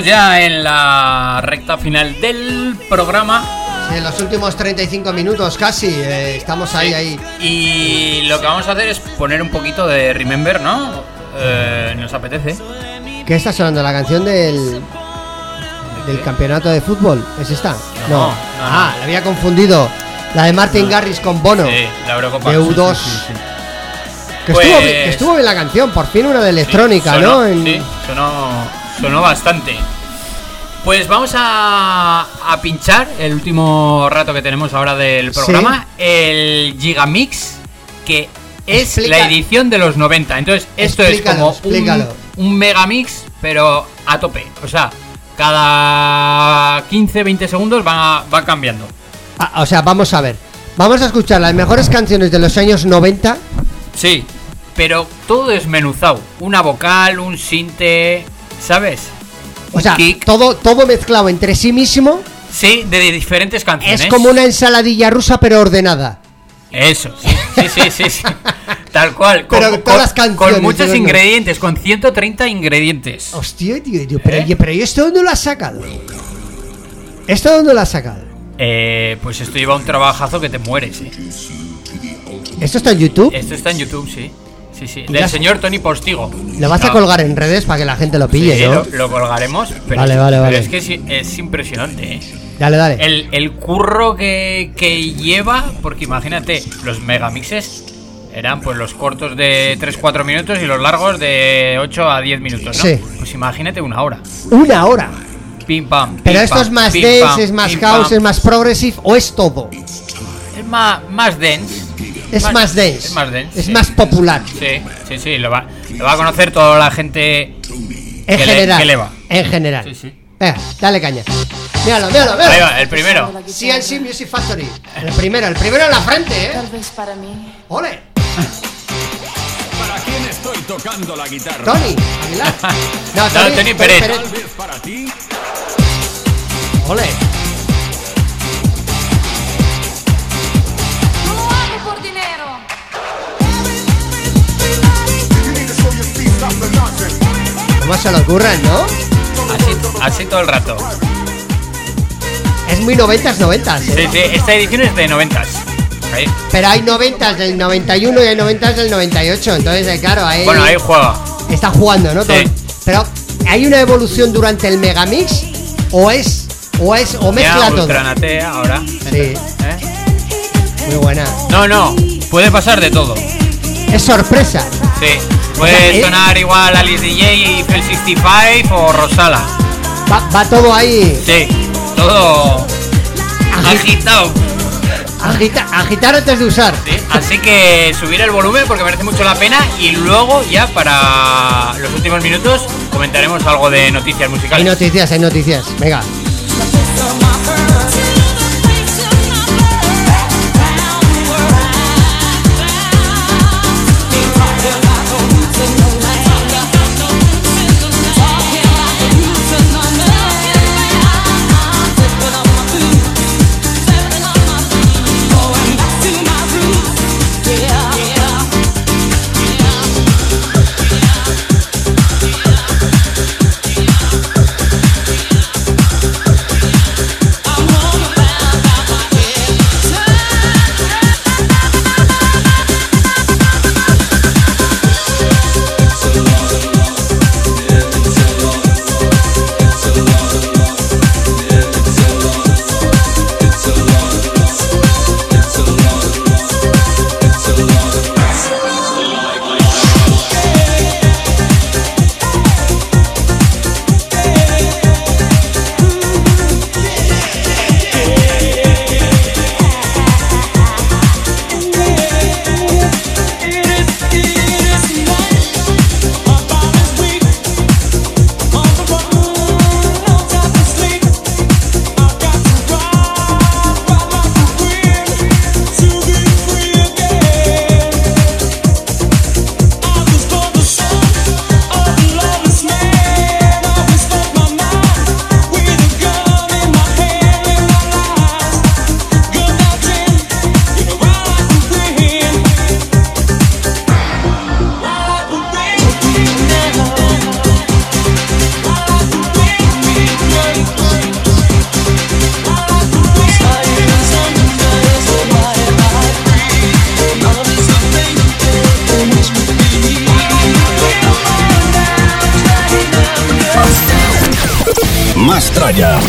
Ya en la recta final del programa. Sí, en los últimos 35 minutos casi, eh, estamos ahí, ahí. Y lo que vamos a hacer es poner un poquito de Remember, ¿no? Eh, nos apetece. ¿Qué está sonando? ¿La canción del, del campeonato de fútbol? ¿Es esta? No, no, Ah, la había confundido. La de Martin Garrix con Bono. Sí, la Eurocopa. De U2. Sí, sí, sí, sí. Que, Pues- estuvo, bien- que estuvo bien la canción, por fin una de electrónica, Sonó, ¿no? En- Sí, sonó, sonó bastante. Pues vamos a, a pinchar el último rato que tenemos ahora del programa, el Gigamix, que es Explica- la edición de los 90. Entonces, esto Explícalo, es como explícalo. un, un megamix, pero a tope. O sea, cada 15, 20 segundos van, van cambiando. Ah, o sea, vamos a ver. Vamos a escuchar las mejores canciones de los años 90. Sí, pero todo desmenuzado. Una vocal, un sinte, ¿sabes? O sea, todo, todo mezclado entre sí mismo. Sí, de diferentes canciones. Es como una ensaladilla rusa, pero ordenada. Eso, sí, sí, sí, sí. [laughs] Tal cual. Con, Pero con- todas las canciones, con muchos ingredientes, con 130 ingredientes. Hostia, tío, tío, pero, ¿Eh? pero ¿y esto dónde lo has sacado? ¿Esto dónde lo has sacado? Eh, pues esto lleva un trabajazo que te mueres, eh. ¿Esto está en YouTube? Esto está en YouTube, sí. Sí, sí. Del señor Tony Postigo. Lo vas a colgar en redes para que la gente lo pille, sí, ¿no? lo, lo colgaremos. Pero, Vale, vale, pero vale. es que es, es impresionante, eh. Dale, dale. El, el curro que, que lleva, porque imagínate, los megamixes eran pues los cortos de 3-4 minutos y los largos de 8 a 10 minutos, ¿no? Sí. Pues imagínate una hora. Una hora. Pim pam. Pero esto pam, es más pim, dance, pam, es más house, pam. es más progressive o es todo. Es más, más dense. Es más, dance. Es más dense. Es sí. más popular. Sí, sí, sí. Lo va, lo va a conocer toda la gente En que, le, general. que le va. En general. Sí, sí. Venga, dale caña. Míralo, míralo, míralo. Ahí va, el primero. CNC Music Factory. El primero, el primero en la frente, ¿eh? Tal vez para mí. ¡Ole! ¿Para quién estoy tocando la guitarra? Tony, Aguilar. [laughs] No, No, Tony, Tony Pérez. Tal vez para ti. ¡Ole! ¿Cómo se lo ocurren, no? Así, así todo el rato. Es muy noventas, noventas, Sí, ¿eh? sí. Esta edición es de noventas. Ahí. Pero hay noventas del 91 y hay noventas del 98. Entonces, eh, claro, ahí. Bueno, ahí juega. Está jugando, ¿no? Sí. Pero, ¿hay una evolución durante el megamix? ¿O es. O es. o mezcla todo? Ultranatea ahora. Sí. ¿Eh? Muy buena. No, no. Puede pasar de todo. Es sorpresa. Sí. Puede sonar igual Alice DJ y Fel 65 o Rosala. Va, va todo ahí. Sí. Todo agitado. Agita- agitar antes de usar. Sí, Así que subir el volumen porque merece mucho la pena y luego ya para los últimos minutos comentaremos algo de noticias Hay musicales. noticias, hay noticias. Venga.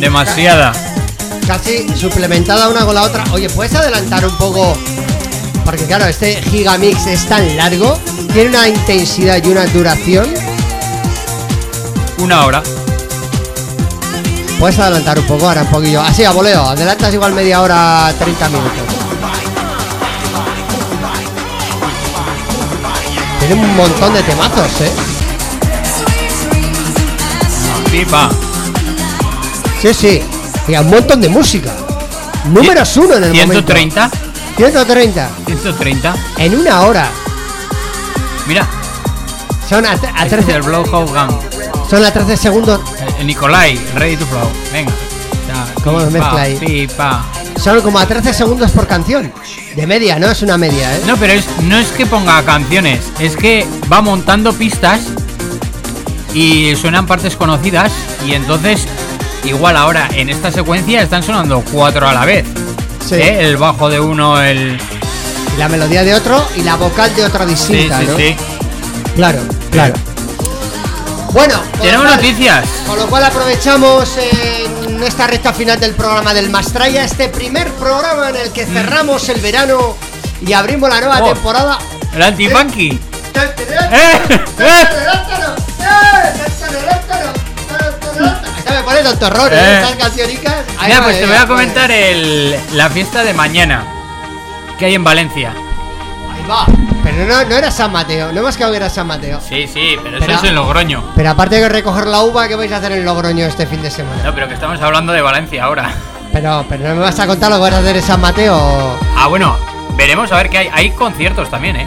Demasiada. Casi suplementada una con la otra. Oye, ¿puedes adelantar un poco? Porque claro, este Gigamix es tan largo, tiene una intensidad y una duración. Una hora. Puedes adelantar un poco, ahora un poquillo. Así, a voleo, adelantas igual media hora, 30 minutos. Tiene un montón de temazos, eh. Pipa. Sí, sí. Y un montón de música. Números uno en el momento. 130. 130. 130. En una hora. Mira. Son a, a Este es 13, el Bloodhound Gun. son a 13 segundos. Eh, Nicolai, Ready to Flow. Venga. Ya, ¿Cómo pipa, mezcla ahí? Pipa. Son como a 13 segundos por canción. De media, ¿no? Es una media, ¿eh? No, pero es, no es que ponga canciones, es que va montando pistas y suenan partes conocidas y entonces igual ahora en esta secuencia están sonando cuatro a la vez. Sí. ¿eh? El bajo de uno, el... La melodía de otro y la vocal de otro Sí, distinta, sí, ¿no? sí. Claro, claro. Bueno, con Tenemos cual- noticias. Con lo cual aprovechamos en esta recta final del programa del Mastraya, este primer programa en el que cerramos el verano y abrimos la nueva Mm. Oh. temporada. El anti-funky. ¡Eh! [laughs] Esta horror, ¿eh? Estas cancionicas. Mira, va, pues te voy a comentar el, la fiesta de mañana que hay en Valencia. Ahí va. Pero no, no era San Mateo, no hemos quedado que era San Mateo. Sí, sí, pero eso Pero- es en Logroño. Pero aparte de recoger la uva, ¿qué vais a hacer en Logroño este fin de semana? No, pero que estamos hablando de Valencia ahora. Pero, pero no me vas a contar lo que vas a hacer en San Mateo. Ah, bueno, veremos a ver qué hay. Hay conciertos también, ¿eh?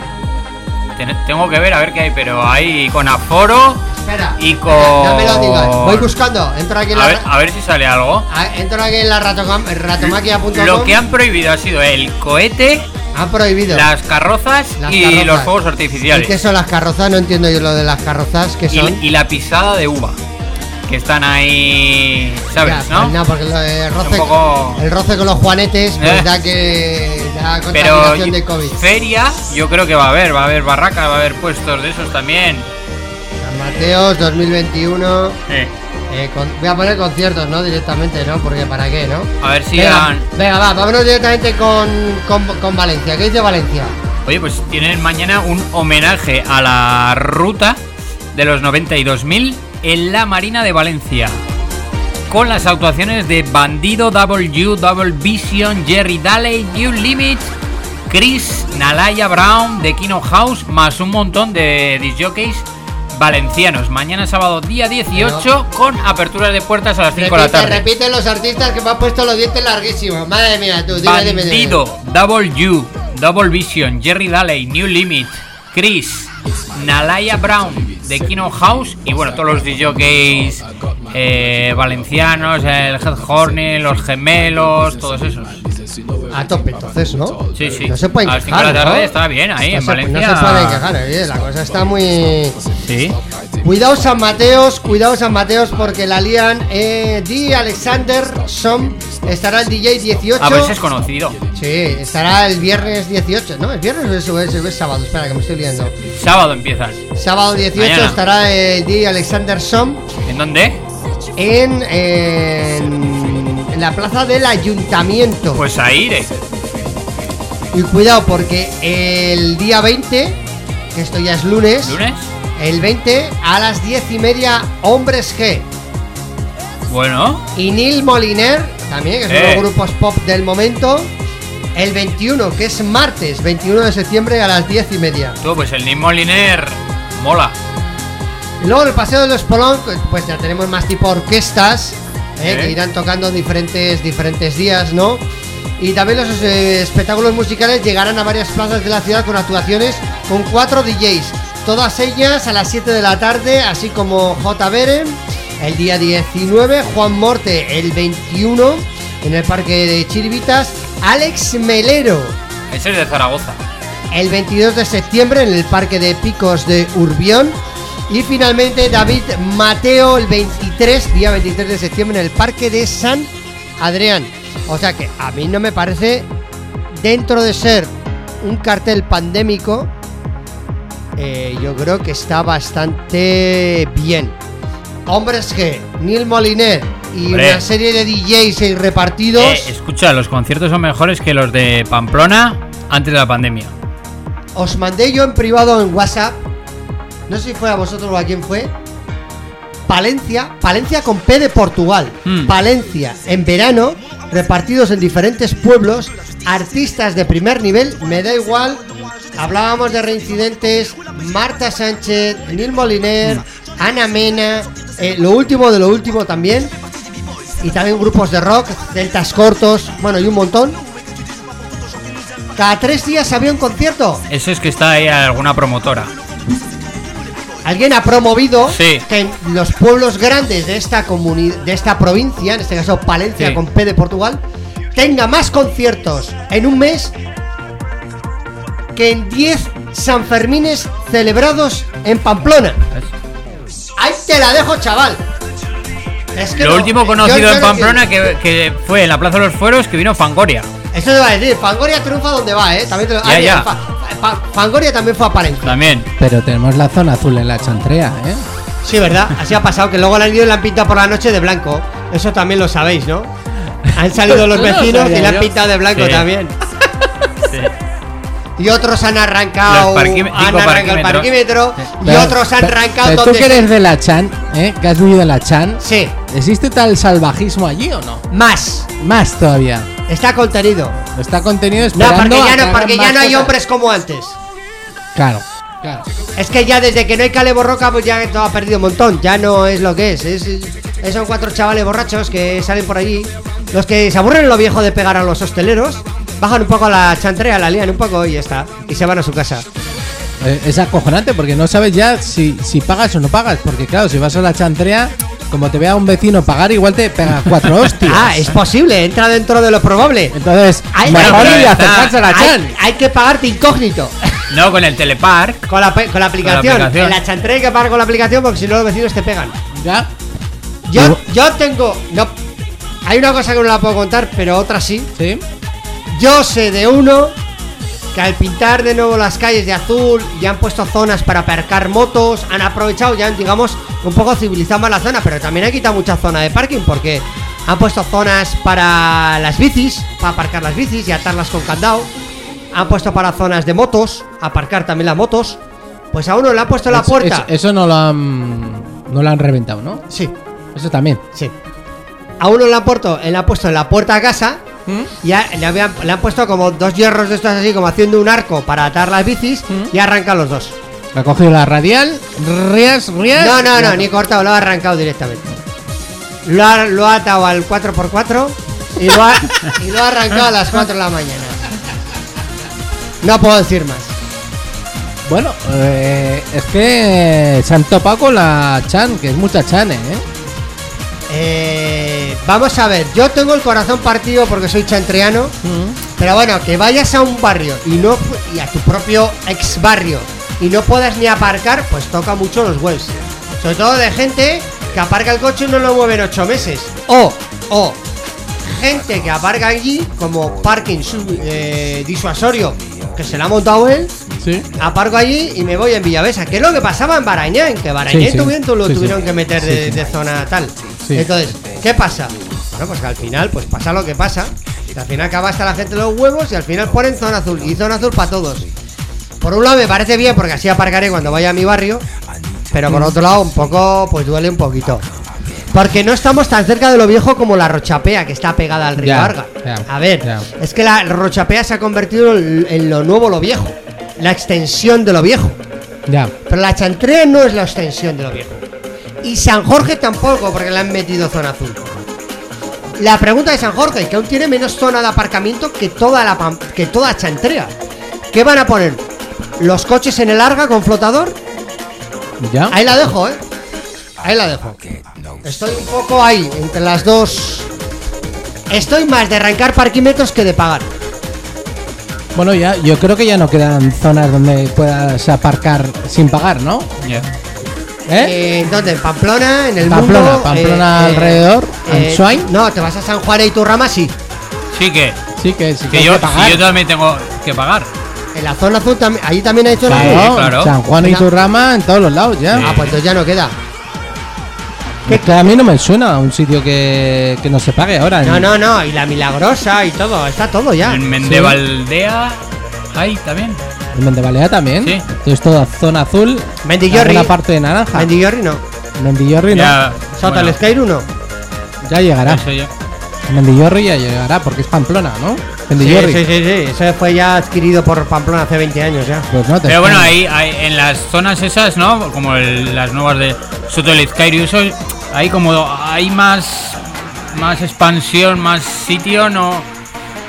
Ten- Tengo que ver a ver qué hay, pero hay con aforo Espera. y con... No me lo digas. Voy buscando. Entro aquí en A la, ver, a ver si sale algo. a- entro aquí en la ratomaquia.com. Lo que han prohibido ha sido el cohete, Han prohibido. las carrozas Las y carrozas. los fuegos ¿Y artificiales. qué son las carrozas? No entiendo yo lo de las carrozas. ¿Qué Y, son? y la pisada de uva. Que están ahí, ¿sabes, Ya, no? pues no, porque lo de roce, poco- el roce con los juanetes pues Eh. [laughs] da que da Pero contaminación de COVID. feria, yo creo que va a haber, va a haber barracas, va a haber puestos de esos también. Mateos 2021. Eh, eh, con- voy a poner conciertos, ¿no? Directamente, ¿no? Porque para qué, ¿no? A ver si venga, venga, va, vámonos directamente con, con, con Valencia. ¿Qué dice Valencia? Oye, pues tienen mañana un homenaje a la ruta de los 92.000 en la Marina de Valencia. Con las actuaciones de Bandido, W, Double Vision, Jerry Daley, New Limit, Chris, Nalaya Brown, de Kino House, más un montón de disjockeys valencianos. Mañana sábado día 18 con apertura de puertas a las 5 de la tarde. repite los artistas que me han puesto los dientes larguísimos. Madre mía, tú, dime, dime, dime. Double U, Double Vision, Jerry Daley, New Limit, Chris, Nalaya Brown de Kino House y bueno, todos los DJs eh, valencianos, el Head Horny, los gemelos, todos esos. A tope, entonces, ¿no? Sí, sí. No se pueden a las 5 de la tarde ¿no? está bien ahí en se, Valencia. No se pueden quejar, oye, la cosa está muy... Sí. Cuidado San Mateos, cuidado San Mateos porque la lían eh, Di Alexander Som estará el DJ 18. A ver si es conocido. Sí, estará el viernes 18, ¿no? ¿Es viernes o es, o es- o es sábado? Espera, que me estoy liando. Sábado empiezan. Sábado 18 Mañana. estará el Alexander Som ¿En dónde? en, en, en la plaza del ayuntamiento. Pues a iré. Y cuidado porque el día 20, que esto ya es lunes, ¿Lunes? el 20 a las 10 y media, Hombres G. Bueno. Y Neil Moliner, también, que es uno de Eh. los grupos pop del momento. El 21, que es martes, 21 de septiembre a las 10 y media. Tú, pues el Nick Moliner mola. Y luego en el Paseo de los Polón, pues ya tenemos más tipo orquestas, eh, Eh. que irán tocando diferentes, diferentes días, ¿no? Y también los eh, espectáculos musicales llegarán a varias plazas de la ciudad con actuaciones con cuatro DJs. Todas ellas a las 7 de la tarde, así como J. Beren, el día 19, Juan Morte el 21 en el Parque de Chiribitas, Alex Melero Ese es de Zaragoza. el 22 de septiembre en el Parque de Picos de Urbión. Y finalmente David Mateo el 23, día 23 de septiembre en el Parque de San Adrián. O sea que a mí no me parece, dentro de ser un cartel pandémico, eh, yo creo que está bastante bien. Hombres G, Neil Moliner y Hombre. una serie de DJs y repartidos. Eh, escucha, los conciertos son mejores que los de Pamplona antes de la pandemia. Os mandé yo en privado en WhatsApp. No sé si fue a vosotros o a quién fue. Palencia, Palencia con P de Portugal. Hmm. Palencia en verano, repartidos en diferentes pueblos, artistas de primer nivel, me da igual. Hablábamos de reincidentes, Marta Sánchez, Neil Moliner, Ana Mena, eh, lo último de lo último también. Y también grupos de rock, deltas cortos, bueno, y un montón. Cada tres días había un concierto. Eso es que está ahí alguna promotora. Alguien ha promovido Sí. que los pueblos grandes de esta de esta provincia, en este caso Palencia Sí. con P de Portugal, tenga más conciertos en un mes que en 10 Sanfermines celebrados en Pamplona. Ahí te la dejo, chaval. Es que Lo no- último conocido en Pamplona que, que fue en la Plaza de los Fueros que vino Fangoria. Eso te va a decir, Fangoria triunfa donde va, ¿eh? También te lo- Ya, Ah, mira, ya. Fa- Fa- Fangoria también fue a Palencia. También. Pero tenemos la zona azul en la chantrea, ¿eh? Sí, ¿verdad? [laughs] Así ha pasado, que luego la han ido y la han pintado por la noche de blanco. Eso también lo sabéis, ¿no? Han salido los [laughs] No lo vecinos y la han pintado de blanco Sí. también. Sí. Y otros han arrancado, han arrancado el parquímetro y Pero- otros han pero- arrancado pero tú donde que eres de la Chan, ¿eh? Que has vivido en la Chan. Sí, ¿Existe tal salvajismo allí o no? más. Más todavía. Está contenido. Está contenido No, esperando porque ya no, porque ya no hay hombres como antes. Claro, claro. Es que ya desde que no hay Cale Borroca, pues ya todo ha perdido un montón. Ya no es lo que es. es, es- son cuatro chavales borrachos que salen por allí. Los que se aburren en lo viejo de pegar a los hosteleros, bajan un poco a la chantrea, la lían un poco y ya está. Y se van a su casa. Eh, Es acojonante porque no sabes ya si, si pagas o no pagas. Porque claro, si vas a la chantrea, como te vea un vecino pagar, igual te pega cuatro [laughs] hostias. Ah, es posible, entra dentro de lo probable. Entonces, Hay, mejor a está- acercarse a la hay- chan. hay que pagarte incógnito. [laughs] No, con el Telepark. Con la, con la aplicación. aplicación. En la chantrea hay que pagar con la aplicación porque si no los vecinos te pegan. ¿Ya? Yo, yo tengo. No, hay una cosa que no la puedo contar, pero otra sí. ¿Sí? Yo sé de uno que al pintar de nuevo las calles de azul ya han puesto zonas para aparcar motos, han aprovechado, ya han, digamos, un poco civilizado más la zona, pero también han quitado mucha zona de parking porque han puesto zonas para las bicis, para aparcar las bicis y atarlas con candado. Han puesto para zonas de motos, aparcar también las motos. Pues a uno le han puesto la puerta. Eso, eso no lo han. No lo han reventado, ¿no? Sí, Eso también. sí. A uno le han puesto, le han puesto en la puerta a casa ¿Mm? Ya le, habían- le han puesto como dos hierros de estos así, como haciendo un arco para atar las bicis ¿Mm? y arrancan los dos. Ha cogido la radial, rías, rías. No, no, no, ni cortado, lo ha arrancado directamente. Lo ha, lo ha atado al 4x4 y lo ha, y lo ha arrancado a las 4 de la mañana. No puedo decir más. Bueno, eh, es que se han topado con la Chan, que es mucha Chan, ¿eh? Eh, vamos a ver, yo tengo el corazón partido porque soy chantreano, Mm. pero bueno, que vayas a un barrio y no y a tu propio ex barrio y no puedas ni aparcar, pues toca mucho los huevos. Sobre todo de gente que aparca el coche y no lo mueve en ocho meses. O, o, gente que aparca allí como parking eh, disuasorio, que se lo ha montado él, Sí. aparco allí y me voy en Villavesa, que es lo que pasaba en Barañán, que Barañán Sí, sí. tuvieron, tu- lo tuvieron que meter de, de zona tal. Sí. Entonces, ¿qué pasa? Bueno, pues que al final, pues pasa lo que pasa. Que al final acaba hasta la gente los huevos y al final ponen zona azul. Y zona azul para todos. Por un lado me parece bien porque así aparcaré cuando vaya a mi barrio. Pero por otro lado, un poco, pues duele un poquito. Porque no estamos tan cerca de lo viejo como la Rochapea, que está pegada al río ya, A ver, es que la Rochapea se ha convertido en en lo nuevo lo viejo. La extensión de lo viejo. Ya. Pero la Chantrea no es la extensión de lo viejo. Y San Jorge tampoco, porque le han metido zona azul. La pregunta de San Jorge, que aún tiene menos zona de aparcamiento que toda la que toda Chantrea. ¿Qué van a poner? ¿Los coches en el Arga con flotador? Ya. Ahí la dejo, ¿eh? Ahí la dejo. Estoy un poco ahí, entre las dos. Estoy más de arrancar parquímetros que de pagar. Bueno, ya, yo creo que ya no quedan zonas donde puedas aparcar sin pagar, ¿no? Ya. Eh, ¿Dónde? En Pamplona, en el Pamplona, mundo. Pamplona alrededor, Ansoain. No, te vas a San Juan y Turrama, sí. Sí que. Sí, que sí que Que yo, que pagar. si yo también tengo que pagar. En la zona azul también. Ahí también hay zona Claro, azul. San Juan y. Turrama en todos los lados ya. Ah, pues entonces ya no queda. Es que a mí no me suena un sitio que, que no se pague ahora. No, no, no. Y la milagrosa y todo. Está todo ya. En Mendevaldea hay también. En Mendebalea también. Sí. Entonces toda zona azul. Mendillorri. Una parte de naranja. Mendillorri no. Mendillorri no. Ya, Sota bueno, el Skyru no. Ya llegará. eso ya. Mendillorri ya llegará porque es Pamplona, ¿no? Sí, Mendillorri. sí, sí, sí. Eso fue ya adquirido por Pamplona hace 20 años ya. Pues no te Pero bueno, ahí, ahí en las zonas esas, ¿no? Como el- las nuevas de Soto Izquierdo, eso, hay como hay más más expansión, más sitio, no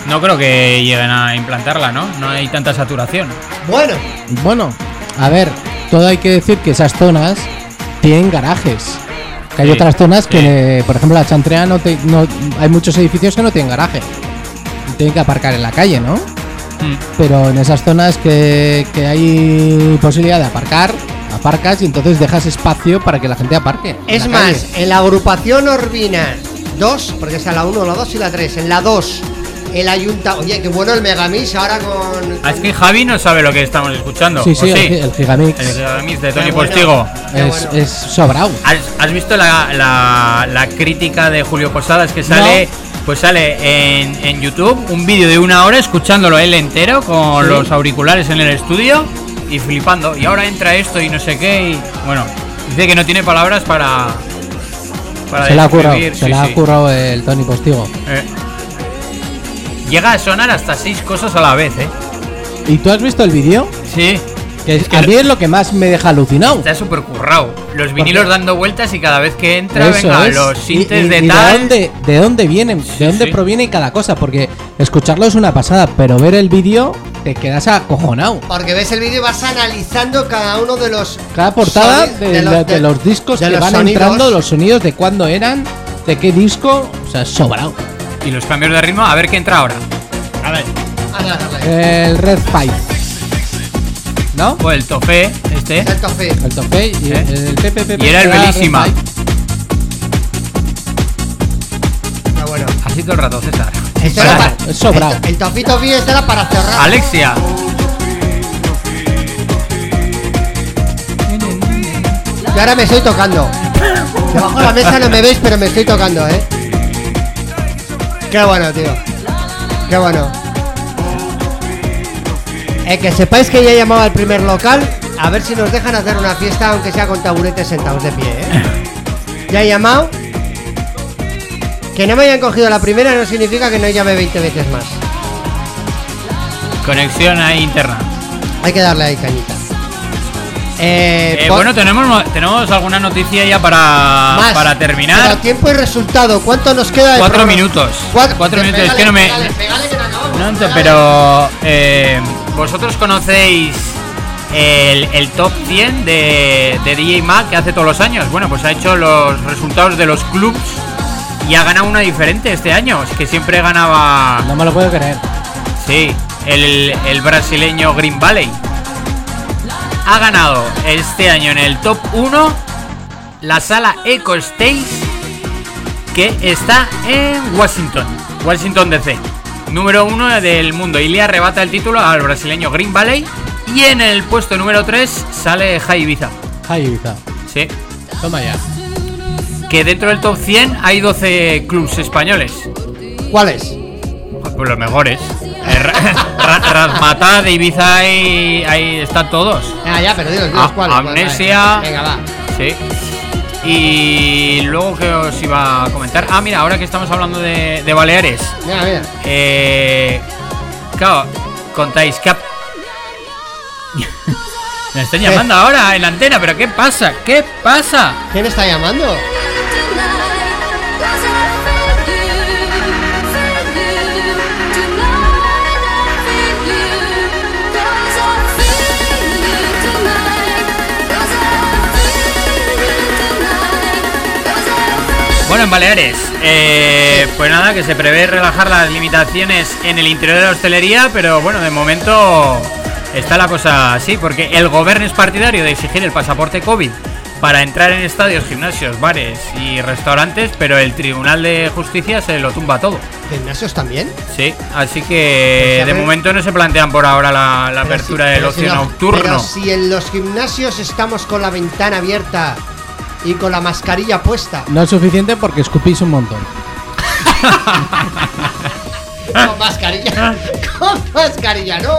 no creo que lleguen a implantarla, ¿no? No hay tanta saturación. Bueno, Bueno, a ver, todo hay que decir que esas zonas tienen garajes. Que hay Sí, otras zonas sí. que, por ejemplo, la Chantrea no, te- no hay muchos edificios que no tienen garaje. Tienen que aparcar en la calle, ¿no? Mm. Pero en esas zonas que, que hay posibilidad de aparcar, aparcas y entonces dejas espacio para que la gente aparque. es más, calle. en la agrupación Orbina 2, porque está la 1, la 2 y la 3. En la 2, el ayunta. Oye, qué bueno el Megamix ahora con. Ah, es que Javi no sabe lo que estamos escuchando. Sí, ¿o sí, el, gi- el Gigamix El Gigamix de Tony bueno. Postigo. Es, bueno. es sobrado. ¿Has, has visto la, la- la crítica de Julio Posadas que sale? Pues sale en, en YouTube un vídeo de una hora escuchándolo él entero con Sí. los auriculares en el estudio y flipando. Y ahora entra esto y no sé qué. Y bueno, dice que no tiene palabras para. para Se la ha currado, se sí, la ha sí. currado el Tony Postigo. Eh. Llega a sonar hasta seis cosas a la vez, ¿eh? ¿Y tú has visto el vídeo? Sí. Que Es que a mí es lo que más me deja alucinado. Está súper currado. Los vinilos dando vueltas y cada vez que entra, Eso venga, es. los sintes de y tal. De dónde, de dónde vienen, de dónde sí. proviene cada cosa, porque escucharlo es una pasada, pero ver el vídeo te quedas acojonado. Porque ves el vídeo y vas analizando cada uno de los. Cada portada de, los, discos de que los van sonidos. entrando, los sonidos de cuándo eran, de qué disco, o sea, sobrado. Y los cambios de ritmo, a ver qué entra ahora. A ver. El Red Five. ¿No? Pues el tofe, este. Es el tofe. El Tofe y ¿Eh? el PPP. Y era el Belísima. Está bueno. Así todo el rato, César. Este era Vale. para- Es sobrado. El, el Tofi Tofi este era para cerrar. Alexia. Y ahora me estoy tocando. Debajo de la mesa no me veis, pero me estoy tocando, ¿eh? Qué bueno, tío. Qué bueno. Eh, que sepáis que ya he llamado al primer local. A ver si nos dejan hacer una fiesta, aunque sea con taburetes sentados de pie, ¿eh? [laughs] Ya he llamado. Que no me hayan cogido la primera no significa que no llame 20 veces más. Conexión ahí interna. Hay que darle ahí cañita. Eh, Eh, po- bueno, tenemos, tenemos alguna noticia ya para, más. para Pero terminar. tiempo y resultado. ¿Cuánto nos queda de Cuatro programa? minutos. Cuatro, Cuatro minutos. Es que no me. pégale, pégale que no acabamos, No, ent- pégale. pero eh, vosotros conocéis el, el top 100 de, de DJ Mag que hace todos los años. Bueno, pues ha hecho los resultados de los clubs y ha ganado una diferente este año. Es que siempre ganaba, No me lo puedo creer. sí, el, el brasileño Green Valley. Ha ganado este año en el top 1 la sala Eco Stage que está en Washington, Washington DC. Número uno del mundo y le arrebata el título al brasileño Green Valley. Y en el puesto número 3 sale Jai Ibiza. Ay, Ibiza. Sí. Toma ya. Que dentro del top 100 hay 12 clubs españoles. ¿Cuáles? Pues los mejores. Ra- [laughs] Ra- Razmataz de Ibiza ahí, ahí están todos. Ah, ya, pero Ah. Amnesia. Venga, va. Sí. Y luego que os iba a comentar. Ah, mira, ahora que estamos hablando de, de Baleares. Mira, mira. Eh, claro, contáis que... [laughs] Me están llamando ahora en la antena, pero ¿qué pasa? ¿Qué pasa? ¿Quién está llamando? Bueno, en Baleares, eh, pues nada, que se prevé relajar las limitaciones en el interior de la hostelería, pero bueno, de momento está la cosa así, porque el gobierno es partidario de exigir el pasaporte COVID para entrar en estadios, gimnasios, bares y restaurantes, pero el Tribunal de Justicia se lo tumba todo. ¿Gimnasios también? Sí, así Pues que a de momento no se plantean por ahora la, apertura si- del si ocio no- nocturno. Pero si en los gimnasios estamos con la ventana abierta y con la mascarilla puesta. No es suficiente porque escupís un montón. [laughs] Con mascarilla. [laughs] Con mascarilla, ¿no?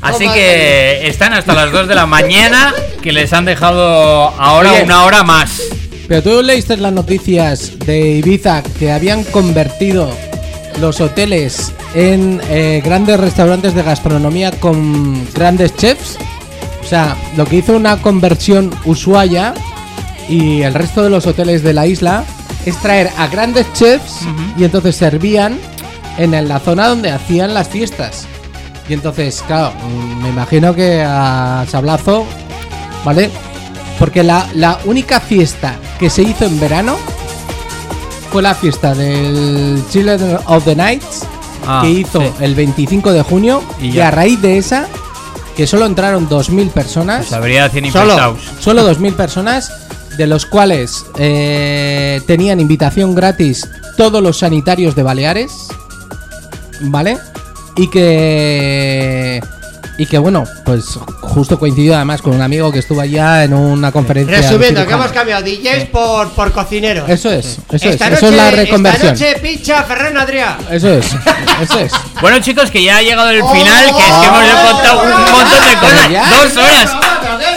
Así que están hasta las 2 de la mañana, que les han dejado ahora Oye. una hora más. Pero tú leíste las noticias de Ibiza que habían convertido los hoteles en eh, grandes restaurantes de gastronomía con grandes chefs. O sea, lo que hizo una conversión Ushuaia y el resto de los hoteles de la isla es traer a grandes chefs y entonces servían en la zona donde hacían las fiestas. Y entonces, claro, mm, me imagino que a Sablazo, ¿vale? Porque la, la única fiesta que se hizo en verano fue la fiesta del Children of the Nights Ah, que hizo sí. el 25 de junio Y y, a raíz de esa que solo entraron 2.000 personas. Pues habría 100 solo, solo 2.000 personas, de los cuales eh, tenían invitación gratis todos los sanitarios de Baleares, ¿vale? Y que... Y que bueno, pues justo coincidió además con un amigo que estuvo allá en una conferencia. Resumiendo, que hemos cambiado DJs por, por cocineros. Eso es, eso es, Esta eso es la noche- reconversión. Esta noche pincha Ferran Adrià. Eso es, eso es. Bueno, chicos, que ya ha llegado el final, que es que hemos contado un montón de cosas. Dos horas.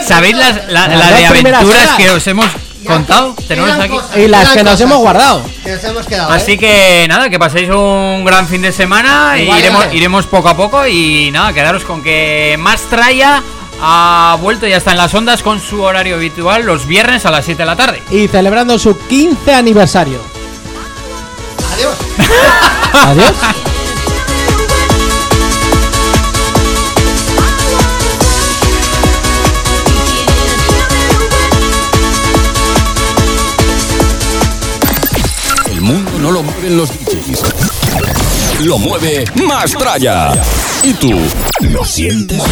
¿Sabéis las, la, de aventuras que os hemos contado? Tenemos aquí. cosas, Y las que nos hemos guardado. Que nos hemos quedado. Así ¿eh? que nada, que paséis un gran fin de semana y iremos, iremos poco a poco y nada, quedaros con que más traya ha vuelto y ya está en las ondas con su horario habitual los viernes a las 7 de la tarde. Y celebrando su 15 aniversario. Adiós. [laughs] Adiós. [laughs] los DJs. Lo mueve Mastraya. ¿Y tú lo sientes?